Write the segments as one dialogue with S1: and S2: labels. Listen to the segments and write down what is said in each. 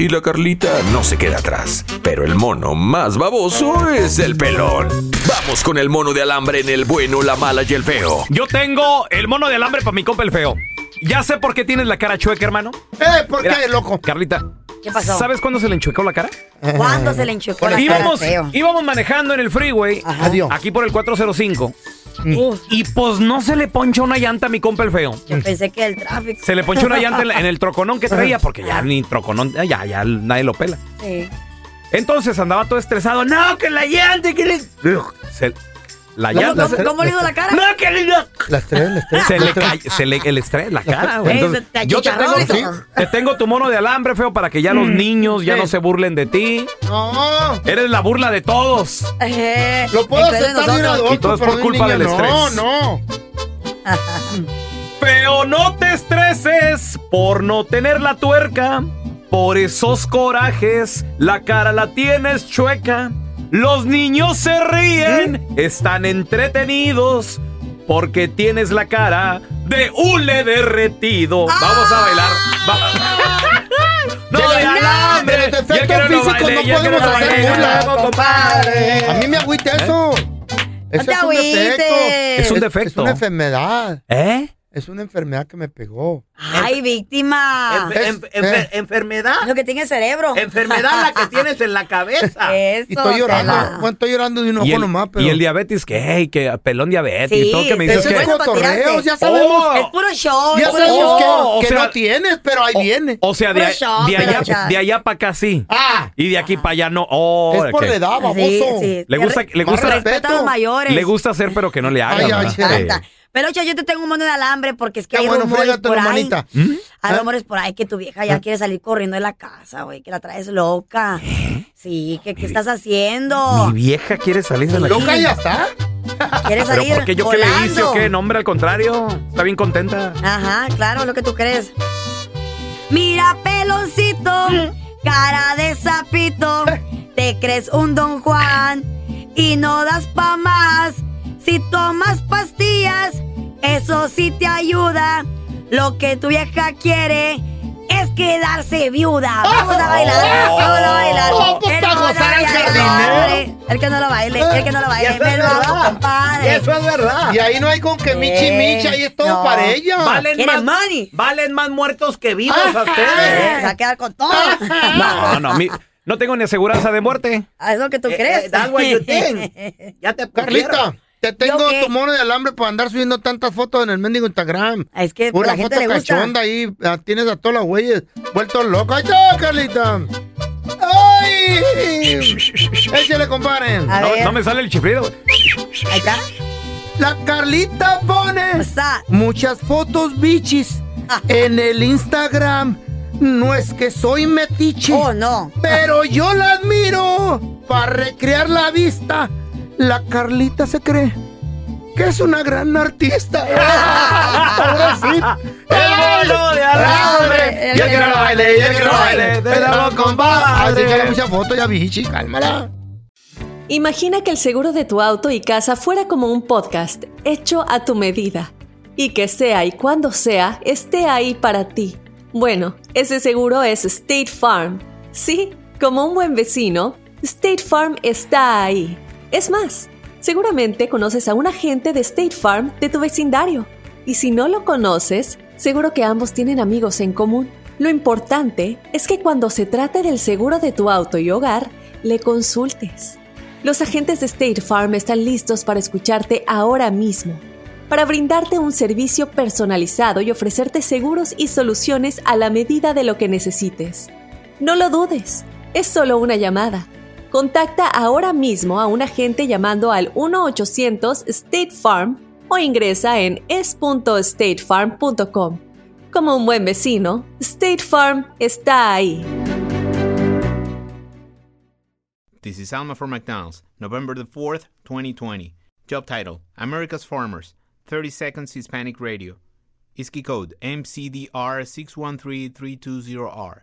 S1: Y la Carlita no se queda atrás. Pero el mono más baboso es el pelón. Vamos con el mono de alambre en el bueno, la mala y el feo.
S2: Yo tengo el mono de alambre para mi compa el feo. Ya sé por qué tienes la cara chueca, hermano.
S3: Eh, ¿por
S2: Mira,
S3: qué, loco?
S2: Carlita.
S4: ¿Qué pasó?
S2: ¿Sabes cuándo se le enchuecó la cara?
S4: ¿Cuándo se le enchuecó la cara
S2: íbamos,
S4: feo?
S2: íbamos manejando en el freeway,
S3: Adiós.
S2: aquí por el 405.
S4: Uf,
S2: Y pues no se le poncha una llanta a mi compa el feo.
S4: yo pensé que el tráfico.
S2: Se le ponchó una llanta en, el troconón que traía, porque ya ni troconón, ya, ya nadie lo pela.
S4: Sí.
S2: Entonces andaba todo estresado. No, que la llanta, que le. Se- la
S4: ¿Cómo,
S2: llanta.
S4: cómo, cómo le hizo la cara?
S2: No, que le.
S3: Las tres, las tres.
S2: Se le cae, se le, el estrés, la cara, güey. Entonces,
S4: te
S2: yo te tengo,
S4: achicharrón.
S2: te tengo tu mono de alambre, feo, para que ya los niños ya
S3: Sí.
S2: no se burlen de ti.
S3: No.
S2: Eres la burla de todos.
S4: Eh,
S3: Lo puedo aceptar de
S2: Y todo es por culpa
S3: niño
S2: del
S3: no,
S2: estrés.
S3: No,
S2: Feo, no te estreses por no tener la tuerca. Por esos corajes, la cara la tienes chueca. Los niños se ríen, están entretenidos. Porque tienes la cara de hule derretido. Vamos a bailar. Va- no
S3: De
S2: de
S3: la-
S2: alambre.
S3: de defectos
S2: que no baile,
S3: podemos hacer
S2: baile,
S3: burla.
S2: compadre.
S3: A mí me agüita eso. Eso
S4: te
S3: es un
S4: agüites.
S3: defecto.
S2: Es un
S3: Es
S2: defecto.
S3: una enfermedad.
S2: ¿Eh?
S3: Es una enfermedad que me pegó.
S4: Ay, víctima.
S3: Es-
S5: En- en-
S3: eh.
S5: enfermedad.
S4: Lo que tiene el cerebro.
S5: Enfermedad la que tienes en la cabeza.
S4: Eso.
S3: Y estoy llorando. Bueno, estoy llorando de un ojo nomás, pero.
S2: y el diabetes, que, hey, que pelón diabetes
S4: Sí,
S2: y todo que me dices que...
S3: cotorreos, ya sabemos.
S2: Oh.
S4: Es puro show.
S3: ya sabemos que,
S2: o
S3: que
S2: sea-
S3: no tienes, pero ahí viene.
S2: O sea, de,
S4: show,
S2: de allá,
S4: ya.
S2: de allá para acá sí.
S3: Ah,
S2: Y de aquí para allá no. Oh,
S3: es por la edad, baboso.
S4: Sí, sí.
S2: Le gusta- le gusta-
S3: Más
S4: Respeta a los
S3: respeto.
S4: mayores.
S2: Le gusta hacer, pero que no le haga.
S4: Pero, Ocho, yo te tengo un mono de alambre porque es que
S3: Qué
S4: hay
S3: bueno,
S4: rumores por ahí.
S3: hermanita.
S4: Hay
S3: ¿Eh?
S4: rumores por ahí que tu vieja ya quiere salir corriendo de la casa, güey, que la traes loca. Sí, que qué estás haciendo.
S2: Mi vieja quiere salir de la
S3: Loca ya está.
S4: Quieres
S2: Pero
S4: salir
S2: porque yo qué le hice o qué, no, hombre, al contrario. Está bien contenta.
S4: Ajá, claro, lo que tú crees. Mira, peloncito, cara de sapito, te crees un don Juan y no das pa' más. Si tomas pastillas, eso sí te ayuda. Lo que tu vieja quiere es quedarse viuda. Vamos a bailar, vamos a bailar.
S3: Vamos
S4: El
S3: a gozar al jardinero.
S4: El que no lo baile, el que no lo baile,
S5: eso es
S4: me lo hago,
S5: verdad. Y
S4: compadre.
S5: eso es verdad.
S3: Y ahí no hay con que michi
S4: Eh,
S3: michi, ahí es todo para ella.
S5: Valen
S4: ¿Quiere
S5: más,
S4: money?
S5: valen más muertos que vivos a
S4: Eh,
S5: ustedes.
S4: se va a quedar con todo.
S2: No, no, mi- no tengo ni aseguranza de muerte.
S4: Ah, Es lo que tú
S5: Eh,
S4: crees.
S5: eh, that's what you think. Ya te
S3: Carlita,
S5: pusieron.
S3: Te tengo tu mono de alambre para andar subiendo tantas fotos en el mendigo Instagram.
S4: Es que
S3: Pura
S4: la gente
S3: foto
S4: le gusta.
S3: cachonda ahí, ah, tienes a todos los güeyes vueltos locos. ¡Ahí está, Carlita! ¡Ay! Échale, compadre.
S4: A
S2: No, me sale el chiflido.
S4: ahí está.
S3: La Carlita pone muchas fotos bichis en el Instagram. No es que soy metiche,
S4: oh no.
S3: pero yo la admiro para recrear la vista, la Carlita se cree que es una gran artista. Pobrecita.
S2: El mono de alambre. Y el que no lo baile, y el que no lo baile. De la
S3: Así
S2: compadre.
S3: que mucha foto ya, bichi, cálmala.
S6: Imagina que el seguro de tu auto y casa fuera como un podcast hecho a tu medida y que sea y cuando sea esté ahí para ti. Bueno, ese seguro es State Farm. Sí, como un buen vecino, State Farm está ahí. Es más, seguramente conoces a un agente de State Farm de tu vecindario. Y si no lo conoces, seguro que ambos tienen amigos en común. Lo importante es que cuando se trate del seguro de tu auto y hogar, le consultes. Los agentes de State Farm están listos para escucharte ahora mismo, para brindarte un servicio personalizado y ofrecerte seguros y soluciones a la medida de lo que necesites. No lo dudes, es solo una llamada. Contacta ahora mismo a un agente llamando al 1-800 State Farm o ingresa en es.statefarm.com. Como un buen vecino, State Farm está ahí.
S7: This is Alma for McDonald's, November the 4th, 2020. Job title America's Farmers, 30 Seconds Hispanic Radio. ISKI code MCDR613320R.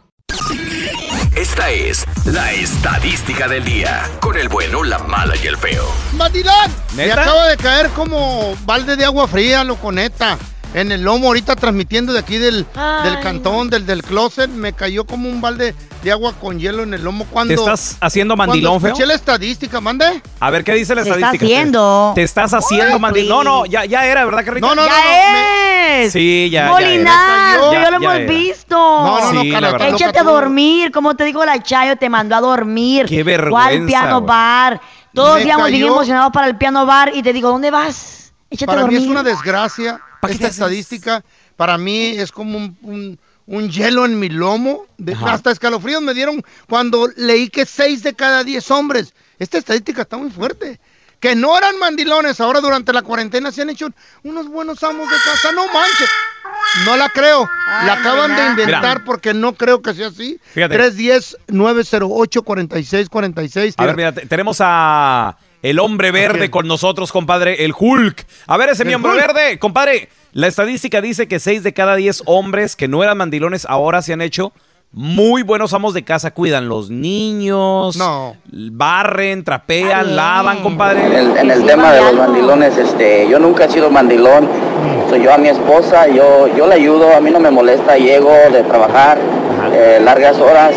S8: Esta es la estadística del día. Con el bueno, la mala y el feo.
S3: ¡Mandilón! Me acaba de caer como balde de agua fría, loco, neta. En el lomo, ahorita transmitiendo de aquí del, del cantón, del, del closet, me cayó como un balde de agua con hielo en el lomo cuando...
S2: ¿Te estás haciendo mandilón,
S3: cuando
S2: feo?
S3: escuché la estadística, mande.
S2: A ver, ¿qué dice la
S9: Se está
S2: estadística?
S9: haciendo.
S2: Te estás haciendo mandilón. No, no, ya, ya era, ¿verdad, Carrita?
S3: No, no, no, no. me-
S9: ¡Ya es!
S2: Sí, ya, ya
S9: Molinar,
S3: era.
S9: ya,
S2: Ya-
S9: lo
S2: ya
S9: hemos
S2: era.
S9: visto.
S3: No, no, no,
S2: Sí, verdad.
S3: loca
S9: Échate a dormir, como te digo, la Chayo te mandó a dormir.
S2: Qué
S9: ¿Cuál
S2: vergüenza,
S9: piano
S2: güey.
S9: bar? Todos
S3: Me
S9: íbamos bien emocionados para el piano bar y te digo, ¿dónde vas? Échate
S3: Para
S9: a
S3: mí
S9: dormir.
S3: es una desgracia.
S2: ¿Para te
S3: Esta estadística, para mí es como un, un- hielo en mi lomo. De- hasta escalofríos me dieron cuando leí que 6 de cada 10 hombres. Esta estadística está muy fuerte. Que no eran mandilones, ahora durante la cuarentena se han hecho unos buenos amos de casa. No manches. No la creo. la acaban de inventar
S2: Mira.
S3: porque no creo que sea así.
S2: Fíjate.
S3: 310-908-4646.
S2: A ver, mira, te- tenemos a el hombre verde con nosotros, compadre, el Hulk. A ver, ese miembro
S3: Hulk.
S2: verde, compadre. La estadística dice que 6 de cada 10 hombres que no eran mandilones ahora se han hecho muy buenos amos de casa. Cuidan los niños,
S3: No.
S2: barren, trapean,
S9: bien.
S2: lavan, compadre.
S10: En el, en el
S9: Sí,
S10: tema de los mandilones, este, yo nunca he sido mandilón. Soy yo a mi esposa, yo, yo la ayudo, a mí no me molesta, llego de trabajar eh, largas horas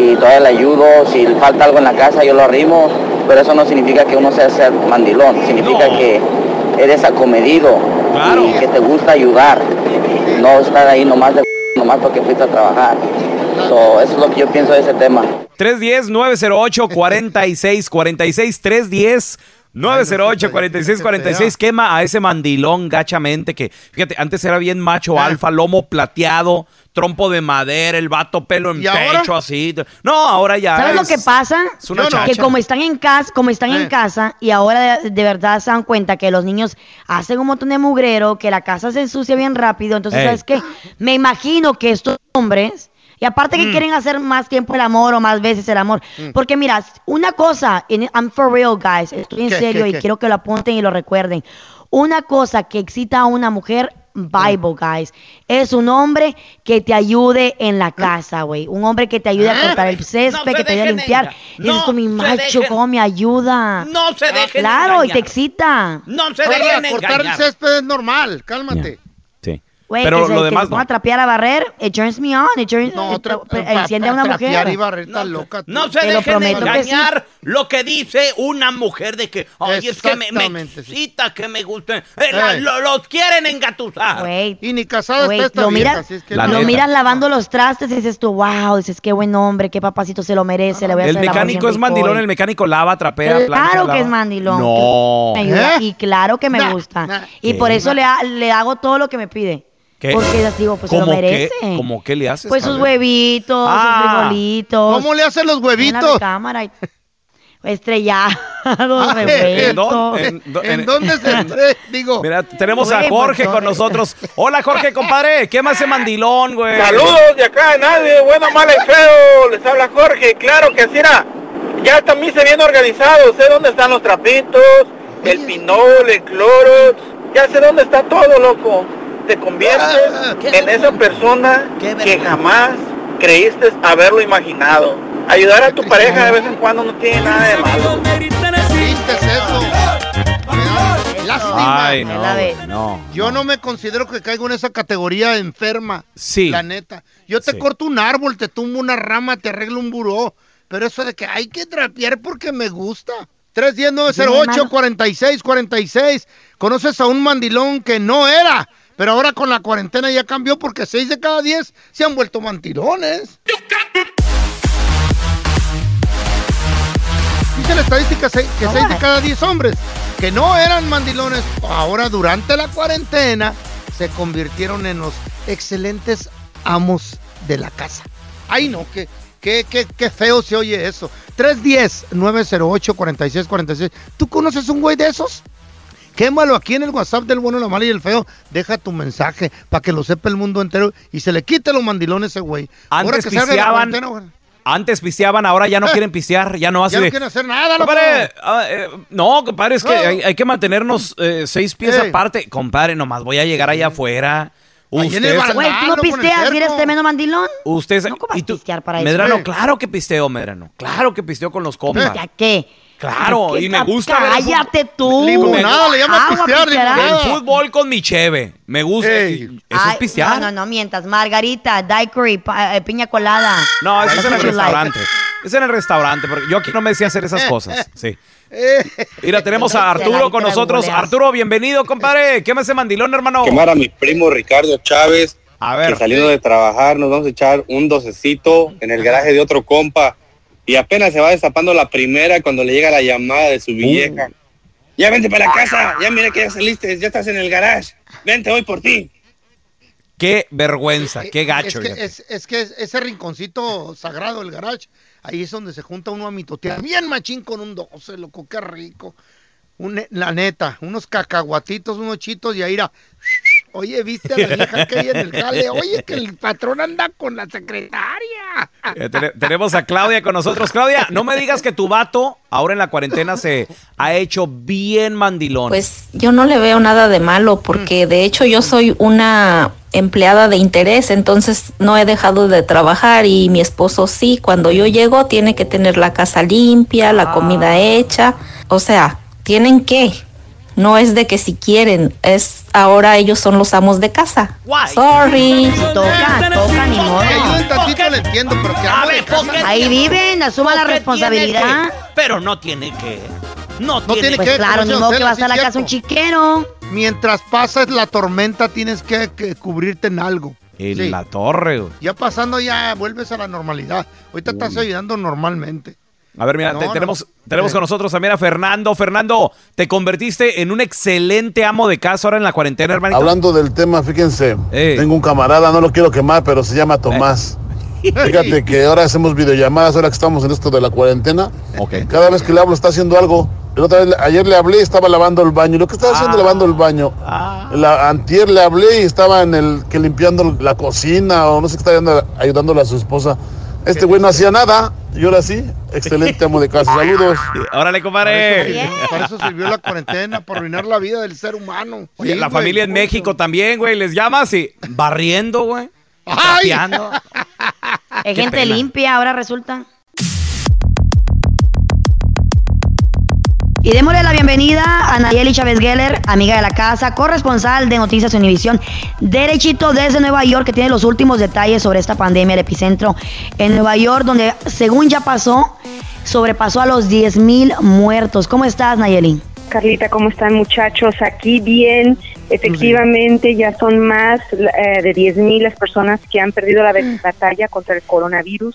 S10: y todavía le ayudo. Si le falta algo en la casa, yo lo arrimo, pero eso no significa que uno sea ser mandilón, significa
S2: No.
S10: que eres acomedido
S2: Claro.
S10: que te gusta ayudar, no estar ahí nomás de nomás porque fuiste a trabajar. So, eso es lo que yo pienso de ese tema.
S2: 310-908-4646. 310-908-4646. Quema a ese mandilón gachamente que, fíjate, antes era bien macho
S3: Ah.
S2: alfa, lomo plateado, trompo de madera, el vato pelo en
S3: ¿Y ahora?
S2: pecho así. No, ahora ya.
S9: ¿Sabes lo
S2: es-
S9: que pasa?
S2: Es una
S3: no.
S9: Que como están en casa, como están
S3: Eh.
S9: en casa y ahora de, de verdad se dan cuenta que los niños hacen un montón de mugrero, que la casa se ensucia bien rápido, entonces
S2: Ey.
S9: sabes qué, me imagino que estos hombres y aparte
S3: Mm.
S9: que quieren hacer más tiempo el amor o más veces el amor, porque mira, una cosa, and I'm for real guys, estoy en
S3: ¿Qué,
S9: serio
S3: qué,
S9: y
S3: qué?
S9: quiero que lo apunten y lo recuerden. Una cosa que excita a una mujer Bible, guys. Es un hombre que te ayude en la casa, güey. Un hombre que te ayude a cortar el césped, que te ayude a limpiar. Y dices tú, mi macho, cómo me ayuda.
S4: No se dejen
S9: Claro, y te excita.
S4: No se
S3: Oye,
S4: dejen
S3: cortar el césped es normal, cálmate.
S9: Güey,
S2: Pero
S9: que
S2: lo
S9: que
S2: demás
S9: se ponga
S2: no.
S9: a trapear a barrer, it turns me on, it turns,
S3: No,
S9: it-
S3: tra-
S9: eh,
S3: pa-
S9: enciende a una mujer.
S3: y barrer, está loca. tú.
S4: No se
S9: Te
S4: dejen
S9: que sí.
S4: engañar lo que dice una mujer de que, ay, es que me, me excita, que me gusten. Eh, la-
S3: Ey.
S4: lo- los quieren engatusar.
S9: Güey,
S3: Y ni casada
S9: güey,
S3: está esta
S9: lo
S3: vieja,
S9: miras,
S3: así es que
S2: La
S9: lo
S2: neta.
S9: miras lavando los trastes y dices tú, wow, dices, qué buen hombre, qué papacito se lo merece, le voy a
S2: El
S9: hacer el amor
S2: mecánico es mandilón,
S9: hoy".
S2: el mecánico lava, trapea, plancha,
S9: Claro que es mandilón.
S2: No.
S3: ¿Eh?
S9: Y claro que me gusta. y por eso le, ha- le hago todo lo que me pide.
S2: ¿Qué?
S9: Porque les digo, pues se lo
S2: ¿Cómo qué?
S9: merece.
S2: ¿Cómo qué le haces?
S9: Pues sus huevitos,
S2: Ah.
S9: sus frijolitos.
S3: ¿Cómo le hacen los
S9: en la
S3: huevitos?
S9: recámara y- estrellados,
S3: Ah,
S2: ¿En dónde? ¿En
S3: ¿En
S2: en-
S3: dónde se entre? Digo,
S2: Mira, tenemos a Jorge con
S9: no.
S2: nosotros. Hola, Jorge, compadre. ¿Qué más hace mandilón, güey?
S11: Saludos de acá de nadie, bueno, mal y feo, les habla Jorge, claro que así era, ya también se viene organizado, sé dónde están los trapitos, el pinol, el cloro, ya sé dónde está todo, loco. Te conviertes en esa persona que jamás creíste haberlo imaginado. Ayudar a tu pareja de vez en cuando no tiene nada de malo.
S3: ¿viste eso? Lástima.
S2: Ay, no, no.
S3: Yo no me considero que caigo en esa categoría enferma.
S2: Sí.
S3: La neta. Yo te
S2: Sí.
S3: corto un árbol, te tumbo una rama, te arreglo un buró. Pero eso de que hay que trapear porque me gusta. 310-908-4646. ¿Conoces a un mandilón que no era? Pero ahora con la cuarentena ya cambió porque 6 de cada 10 se han vuelto mandilones. Dice la estadística que 6 de cada 10 hombres que no eran mandilones, ahora durante la cuarentena se convirtieron en los excelentes amos de la casa. Ay, no, qué, qué, qué, qué feo se oye eso. 310-908-4646. ¿Tú conoces un güey de esos? Quémalo aquí en el WhatsApp del bueno, la mala y el feo. Deja tu mensaje para que lo sepa el mundo entero y se le quite los mandilones a ese güey. Ahora
S2: Antes
S3: que
S2: pisteaban, antes pisteaban, ahora ya no quieren pistear, ya no así
S3: Ya no quieren hacer nada, loco.
S2: Compadre, ah, eh, no, compadre, es que
S3: No.
S2: hay, hay que mantenernos eh, seis pies
S3: Ey.
S2: aparte. Compadre, nomás voy a llegar allá afuera. Usted,
S9: Güey, ¿tú no pisteas eres tremendo mandilón?
S2: usted,
S9: No
S2: y tú-
S9: pistear para eso.
S2: Medrano, claro que pisteo, Medrano. Claro que pisteo con los compas.
S9: ¿Ya qué?
S2: Claro, y me gusta ver
S9: Cállate tú.
S3: Limonada, le llama
S9: Agua
S3: pistear, limonada.
S2: El fútbol con mi cheve. Me gusta.
S3: Ey.
S2: Eso es pistear.
S9: No, no, no mientas. Margarita, daiquiri, pa- eh, piña colada.
S2: No, eso es en el
S9: you like.
S2: restaurante. Es en el restaurante, porque yo aquí no me decía hacer esas cosas. Sí. Mira, tenemos a Arturo con nosotros. Arturo, bienvenido, compadre. ¿Qué me hace mandilón, hermano?
S11: Quemar a mi primo Ricardo Chávez,
S2: A
S11: que
S2: ver.
S11: saliendo de trabajar nos vamos a echar un docecito en el garaje de otro compa y apenas se va destapando la primera cuando le llega la llamada de su vieja. Ya vente para casa, ya mira que ya saliste, ya estás en el garage. Vente hoy por ti.
S2: Qué vergüenza, qué gacho.
S3: Es que, es, es que es- ese rinconcito sagrado, el garage, ahí es donde se junta uno a mitotear. Bien machín con un 12, loco, qué rico. Un- la neta, unos cacahuatitos, unos chitos y ahí irá. Oye, ¿viste a la vieja que hay en el jale? Oye, que el patrón anda con la secretaria.
S2: Eh, tene- tenemos a Claudia con nosotros. Claudia, no me digas que tu vato ahora en la cuarentena se ha hecho bien mandilón.
S12: Pues yo no le veo nada de malo porque de hecho yo soy una empleada de interés, entonces no he dejado de trabajar y mi esposo sí, cuando yo llego tiene que tener la casa limpia, la comida hecha, o sea, tienen que. No es de que si quieren, es ahora ellos son los amos de casa.
S4: Guay.
S12: Sorry.
S9: Toca, toca, ni modo.
S3: Que tantito, le entiendo, pero que
S4: A
S3: amo de
S4: ver, ¿por
S3: casa.
S4: qué
S9: Ahí viven, asuma la
S4: ¿Por qué
S9: responsabilidad.
S4: que? Pero no tiene que. No,
S3: No tiene
S4: tiene,
S9: Pues claro,
S3: ¿Cómo
S9: ni modo que vas a la casa un chiquero.
S3: Mientras pasas la tormenta, tienes que, que cubrirte en algo.
S2: en
S3: Sí.
S2: la torre, güey.
S3: Ya pasando, ya vuelves a la normalidad. Ahorita estás ayudando normalmente.
S2: A ver, mira,
S3: No,
S2: te-
S3: no.
S2: tenemos, tenemos
S3: Eh.
S2: con nosotros también a Fernando. Fernando, te convertiste en un excelente amo de casa ahora en la cuarentena, hermanito.
S13: Hablando del tema, fíjense,
S2: Ey.
S13: tengo un camarada, no lo quiero quemar, pero se llama Tomás. Fíjate que ahora hacemos videollamadas, ahora que estamos en esto de la cuarentena.
S2: Ok.
S13: Cada vez que le hablo está haciendo algo. El otra vez, ayer le hablé y estaba lavando el baño. Lo que estaba haciendo
S2: Ah.
S13: lavando el baño.
S2: Ah.
S13: La, antier le hablé y estaba en el que limpiando la cocina o no sé qué estaba ayudando- ayudándole a su esposa. Este güey no hacía nada y ahora sí, excelente amo de casa. Saludos.
S2: Órale, compadre.
S3: para eso sirvió la cuarentena, para arruinar la vida del ser humano.
S2: Oye,
S3: Sí,
S2: la
S3: güey,
S2: familia en. México también, güey. Les llamas y barriendo, güey.
S3: ¡Ay!
S2: trapeando.
S9: Es gente
S2: pena.
S9: limpia, ahora resulta. Y démosle la bienvenida a Nayeli Chávez Geller, amiga de la casa, corresponsal de Noticias Univisión, derechito desde Nueva York, que tiene los últimos detalles sobre esta pandemia, el epicentro en Nueva York, donde según ya pasó, sobrepasó a los 10 mil muertos. ¿Cómo estás, Nayeli?
S14: Carlita, ¿cómo están muchachos? Aquí bien, efectivamente ya son más eh, de 10.000 las personas que han perdido la batalla contra el coronavirus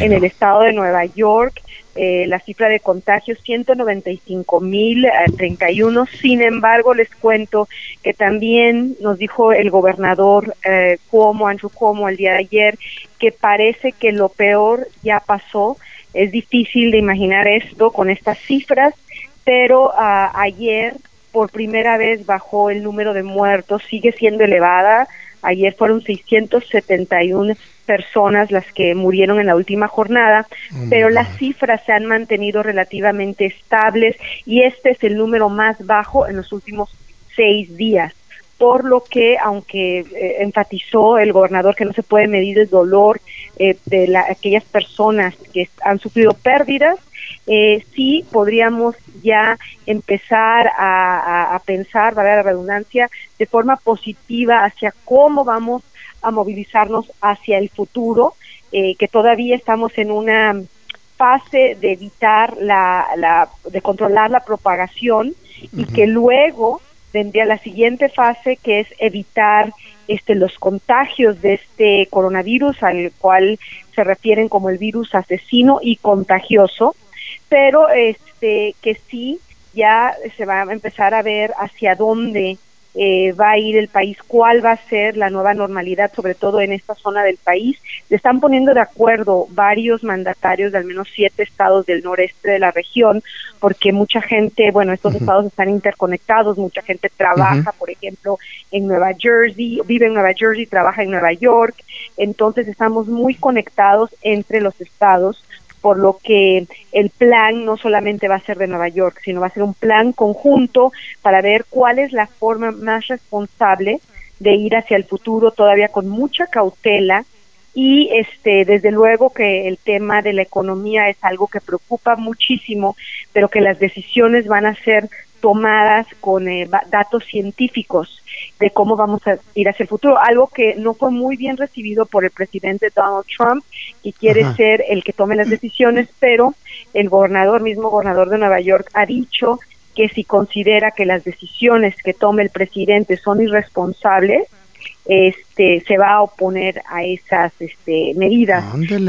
S14: en el estado de Nueva York. Eh, la cifra de contagios 195.031. Sin embargo, les cuento que también nos dijo el gobernador eh, Cuomo, Andrew Cuomo, el día de ayer, que parece que lo peor ya pasó. Es difícil de imaginar esto con estas cifras, pero ah, ayer por primera vez bajó el número de muertos, sigue siendo elevada. Ayer fueron 671 personas las que murieron en la última jornada, pero las cifras se han mantenido relativamente estables y este es el número más bajo en los últimos seis días. Por lo que, aunque eh, enfatizó el gobernador que no se puede medir el dolor eh, de la, aquellas personas que han sufrido pérdidas, eh, sí podríamos ya empezar a, a, pensar, vale la redundancia, de forma positiva hacia cómo vamos a movilizarnos hacia el futuro, eh, que todavía estamos en una fase de evitar la, la de controlar la propagación y que luego vendría la siguiente fase que es evitar este los contagios de este coronavirus al cual se refieren como el virus asesino y contagioso. Pero este que sí ya se va a empezar a ver hacia dónde eh, va a ir el país, cuál va a ser la nueva normalidad, sobre todo en esta zona del país. Se están poniendo de acuerdo varios mandatarios de al menos siete estados del noreste de la región, porque mucha gente, bueno, estos estados están interconectados, mucha gente trabaja, por ejemplo, en Nueva Jersey, vive en Nueva Jersey, trabaja en Nueva York, entonces estamos muy conectados entre los estados por lo que el plan no solamente va a ser de Nueva York, sino va a ser un plan conjunto para ver cuál es la forma más responsable de ir hacia el futuro todavía con mucha cautela. Y este desde luego que el tema de la economía es algo que preocupa muchísimo, pero que las decisiones van a ser tomadas con eh, datos científicos de cómo vamos a ir hacia el futuro, algo que no fue muy bien recibido por el presidente Donald Trump, que quiere ser el que tome las decisiones, pero el gobernador, mismo gobernador de Nueva York, ha dicho que si considera que las decisiones que tome el presidente son irresponsables, este se va a oponer a esas este, medidas,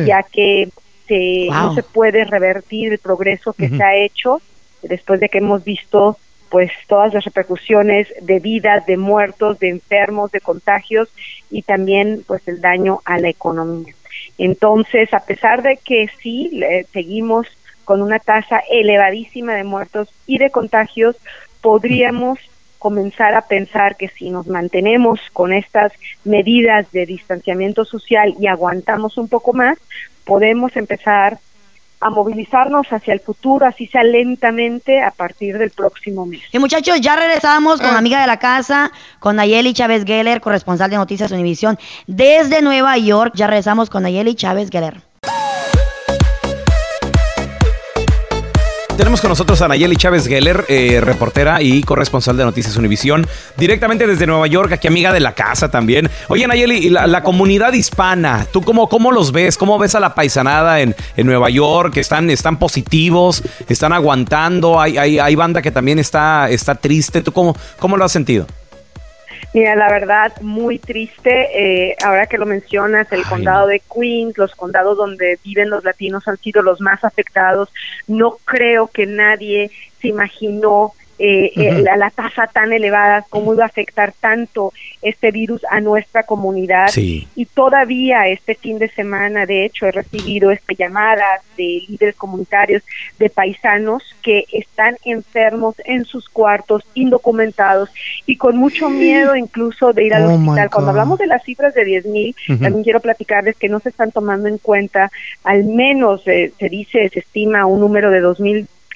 S14: ya que se, no se puede revertir el progreso que se ha hecho después de que hemos visto pues todas las repercusiones de vidas, de muertos, de enfermos, de contagios y también pues el daño a la economía. Entonces, a pesar de que sí seguimos con una tasa elevadísima de muertos y de contagios, podríamos comenzar a pensar que si nos mantenemos con estas medidas de distanciamiento social y aguantamos un poco más, podemos empezar a movilizarnos hacia el futuro, así sea lentamente, a partir del próximo mes.
S9: Y muchachos, ya regresamos con la amiga de la casa, con Nayeli Chávez Geller, corresponsal de Noticias Univisión, desde Nueva York. Ya regresamos con Nayeli Chávez Geller.
S2: Tenemos con nosotros a Nayeli Chávez Geller, eh, reportera y corresponsal de Noticias Univisión, directamente desde Nueva York, aquí amiga de la casa también. Oye, Nayeli, la, la comunidad hispana, ¿tú cómo, cómo los ves? ¿Cómo ves a la paisanada en, en Nueva York? ¿Están, ¿Están positivos? ¿Están aguantando? ¿Hay, hay, hay banda que también está, está triste? ¿Tú cómo, cómo lo has sentido?
S14: Mira, la verdad, muy triste. Eh, ahora que lo mencionas, el condado de Queens, los condados donde viven los latinos han sido los más afectados. No creo que nadie se imaginó eh, eh, la, la, tasa tan elevada, cómo iba a afectar tanto este virus a nuestra comunidad. Y todavía este fin de semana, de hecho, he recibido este, llamadas de líderes comunitarios, de paisanos que están enfermos en sus cuartos, indocumentados y con mucho miedo incluso de ir al
S3: Oh,
S14: hospital. Cuando hablamos de las cifras de 10 mil, también quiero platicarles que no se están tomando en cuenta, al menos eh, se dice, se estima un número de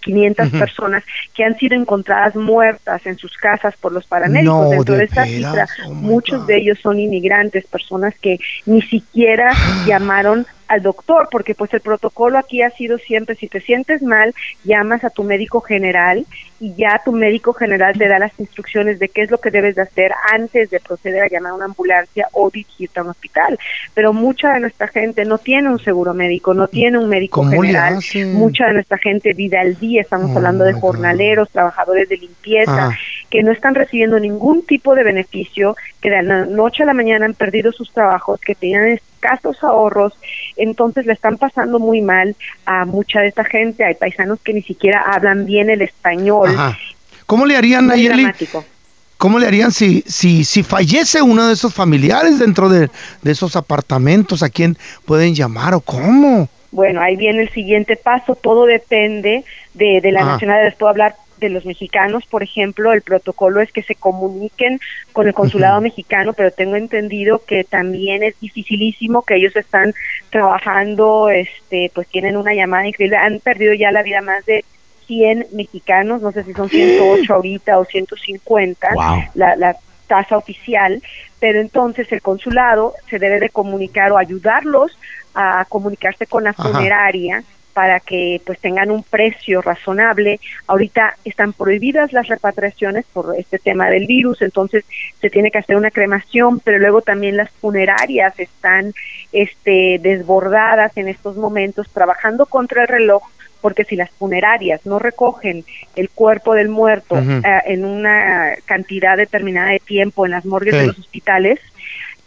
S14: 2.500
S3: Ujú.
S14: personas que han sido encontradas muertas en sus casas por los paramédicos.
S3: No,
S14: Dentro de,
S3: ¿de
S14: esta cifra,
S3: Oh,
S14: muchos de ellos son inmigrantes, personas que ni siquiera llamaron al doctor, porque pues el protocolo aquí ha sido siempre, si te sientes mal, llamas a tu médico general y ya tu médico general te da las instrucciones de qué es lo que debes de hacer antes de proceder a llamar a una ambulancia o dirigirte a un hospital. Pero mucha de nuestra gente no tiene un seguro médico, no tiene un médico
S3: ¿Cómo le
S14: general, mucha de nuestra gente vive al día, estamos
S3: Oh,
S14: hablando de jornaleros, trabajadores de limpieza,
S3: Ajá.
S14: que no están recibiendo ningún tipo de beneficio, que de la noche a la mañana han perdido sus trabajos, que tenían escasos ahorros, entonces le están pasando muy mal a mucha de esta gente. Hay paisanos que ni siquiera hablan bien el español.
S3: Ajá. ¿Cómo le harían, Nayeli? ¿Cómo le harían si, si, si fallece uno de esos familiares dentro de, de esos apartamentos? ¿A quién pueden llamar o cómo?
S14: Bueno, ahí viene el siguiente paso. Todo depende de, de la
S3: Ah.
S14: nacionalidad. Les puedo hablar de los mexicanos, por ejemplo, el protocolo es que se comuniquen con el consulado mexicano, pero tengo entendido que también es dificilísimo que ellos están trabajando, este, pues tienen una llamada increíble, han perdido ya la vida más de 100 mexicanos, no sé si son 108 ahorita o 150,
S2: Wow.
S14: la, la tasa oficial, pero entonces el consulado se debe de comunicar o ayudarlos a comunicarse con la
S3: Ajá.
S14: Para que pues tengan un precio razonable. Ahorita están prohibidas las repatriaciones por este tema del virus, entonces se tiene que hacer una cremación, pero luego también las funerarias están este desbordadas en estos momentos trabajando contra el reloj porque si las funerarias no recogen el cuerpo del muerto eh, en una cantidad determinada de tiempo en las morgues
S3: Sí.
S14: de los hospitales,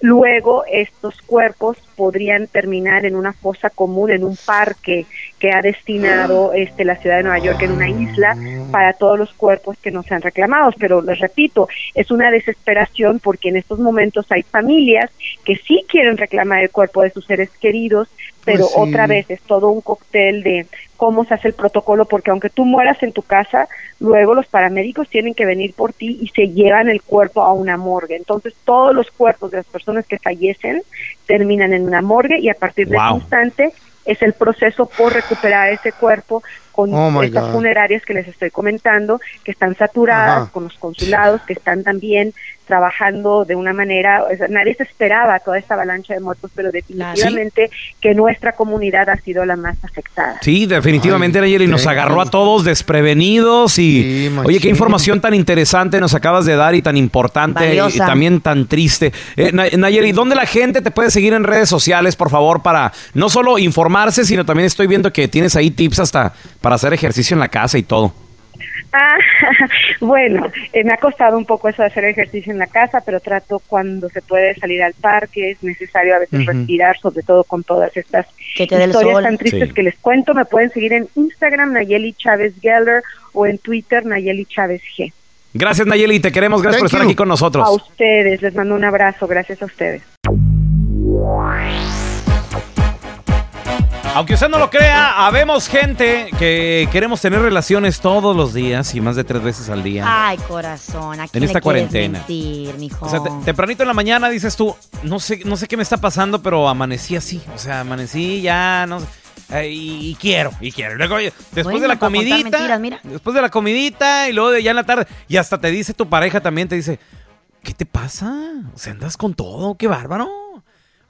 S14: luego estos cuerpos podrían terminar en una fosa común, en un parque que ha destinado este, la ciudad de Nueva York en una isla para todos los cuerpos que no sean reclamados. Pero les repito, es una desesperación porque en estos momentos hay familias que sí quieren reclamar el cuerpo de sus seres queridos, pero
S3: Pues sí.
S14: otra vez es todo un cóctel de cómo se hace el protocolo, porque aunque tú mueras en tu casa, luego los paramédicos tienen que venir por ti y se llevan el cuerpo a una morgue. Entonces todos los cuerpos de las personas que fallecen terminan en una morgue y a partir de ese instante es el proceso por recuperar ese cuerpo con
S3: Oh,
S14: estas
S3: God.
S14: funerarias que les estoy comentando, que están saturadas,
S3: Ajá.
S14: con los consulados que están también trabajando de una manera, o sea, nadie se esperaba toda esta avalancha de muertos, pero definitivamente que nuestra comunidad ha sido la más afectada.
S2: Sí, definitivamente,
S3: Ay,
S2: Nayeli, nos agarró a todos desprevenidos y...
S3: Sí,
S2: oye, qué información tan interesante nos acabas de dar y tan importante y también tan triste. Eh, Na- Nayeli, ¿dónde la gente te puede seguir en redes sociales, por favor, para no solo informarse, sino también estoy viendo que tienes ahí tips hasta para hacer ejercicio en la casa y todo?
S14: Ah, bueno, eh, me ha costado un poco eso de hacer ejercicio en la casa, pero trato cuando se puede salir al parque, es necesario a veces respirar, sobre todo con todas estas historias
S9: sol.
S14: tan tristes
S2: Sí.
S14: que les cuento. Me pueden seguir en Instagram, Nayeli Chávez Geller, o en Twitter, Nayeli Chávez G.
S2: Gracias, Nayeli, te queremos. Gracias por
S3: Thank
S2: estar
S3: you.
S2: aquí con nosotros.
S14: A ustedes, les mando un abrazo, gracias a ustedes.
S2: Aunque usted no lo crea, habemos gente que queremos tener relaciones todos los días y más de tres veces al día.
S9: Ay, corazón, ¿a quién
S2: esta cuarentena.
S9: mentir, mijo?
S2: O sea, te- tempranito en la mañana dices tú, no sé, no sé qué me está pasando, pero amanecí así. O sea, amanecí ya, no sé, eh, y, y quiero, y quiero. Luego, después
S9: Bueno,
S2: de la comidita,
S9: mentiras, mira.
S2: después de la comidita y luego de ya en la tarde, y hasta te dice tu pareja también, te dice, ¿qué te pasa? O sea, andas con todo, qué bárbaro.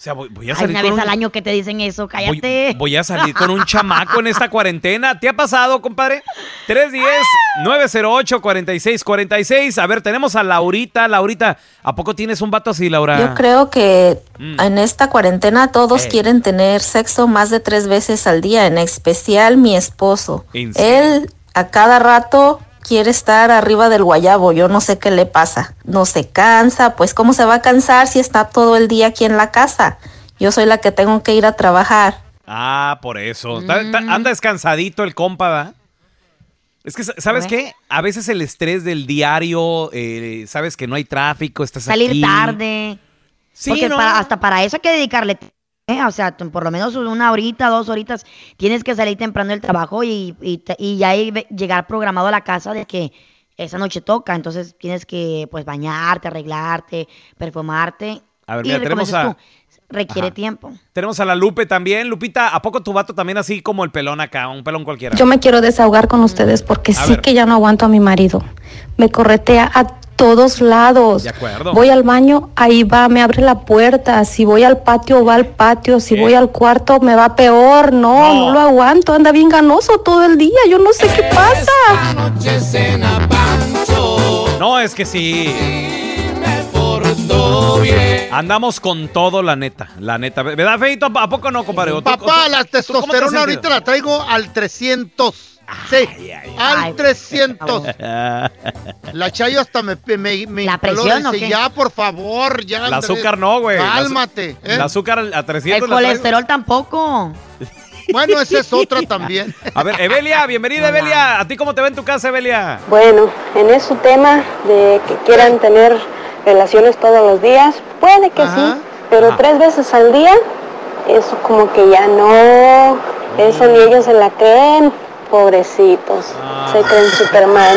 S2: O sea, voy, voy a salir
S9: una
S2: con
S9: vez
S2: un-
S9: al año que te dicen eso, cállate.
S2: voy a salir con un chamaco en esta cuarentena. ¿Te ha pasado, compadre? 310-908-4646. A ver, tenemos a Laurita. Laurita, ¿a poco tienes un vato así, Laura?
S12: Yo creo que
S2: Mm.
S12: en esta cuarentena todos
S2: Eh.
S12: quieren tener sexo más de tres veces al día, en especial mi esposo. Él a cada rato quiere estar arriba del guayabo, yo no sé qué le pasa. No se cansa, pues ¿cómo se va a cansar si está todo el día aquí en la casa? Yo soy la que tengo que ir a trabajar.
S2: Ah, por eso.
S9: Mm.
S2: anda descansadito el compa, ¿va? Es que, ¿sabes qué? A veces el estrés del diario, eh, sabes que no hay tráfico, estás
S9: Salir
S2: aquí.
S9: tarde.
S2: Sí,
S9: Porque
S2: ¿no?
S9: para- hasta para eso hay que dedicarle. ¿Eh? O sea, tú por lo menos una horita, dos horitas, tienes que salir temprano del trabajo y, y, y ya llegar programado a la casa de que esa noche toca. Entonces tienes que pues bañarte, arreglarte, perfumarte.
S2: A ver, mira, tenemos
S9: dices
S2: a-
S9: tú, requiere
S2: Ajá.
S9: tiempo.
S2: Tenemos a la Lupe también. Lupita, ¿a poco tu vato también así como el pelón acá? Un pelón cualquiera.
S15: Yo me quiero desahogar con ustedes porque
S2: A
S15: sí
S2: ver.
S15: que ya no aguanto a mi marido. Me corretea a
S16: todos lados.
S2: De acuerdo.
S16: Voy al baño, ahí va, me abre la puerta. Si voy al patio, va al patio. Si voy al cuarto, me va peor. No, no, lo aguanto. Anda bien ganoso todo el día. Yo no sé qué pasa.
S2: No, es que sí. Andamos con todo, la neta. La neta. ¿Verdad, Feito? ¿A poco no, compadre? ¿O tú-
S3: Papá,
S2: tú-
S3: la
S2: te
S3: testosterona ahorita la traigo al 300. Sí, al 300. La Chayo hasta me, me, me
S9: ¿La presión o
S3: dice,
S9: qué?
S3: ya, por favor, ya.
S2: El azúcar no, güey. El
S3: Cálmate. ¿eh?
S2: El azúcar a 300
S9: El
S2: traigo.
S9: colesterol tampoco.
S3: Bueno, esa es otra también.
S2: A ver, Evelia, bienvenida, Evelia. ¿A ti cómo te va en tu casa, Evelia?
S15: Bueno, en ese tema de que quieran tener relaciones todos los días, puede que sí, pero
S2: Ajá.
S15: tres veces al día, eso como que ya no, eso ni ellos se la creen, pobrecitos, se creen Superman,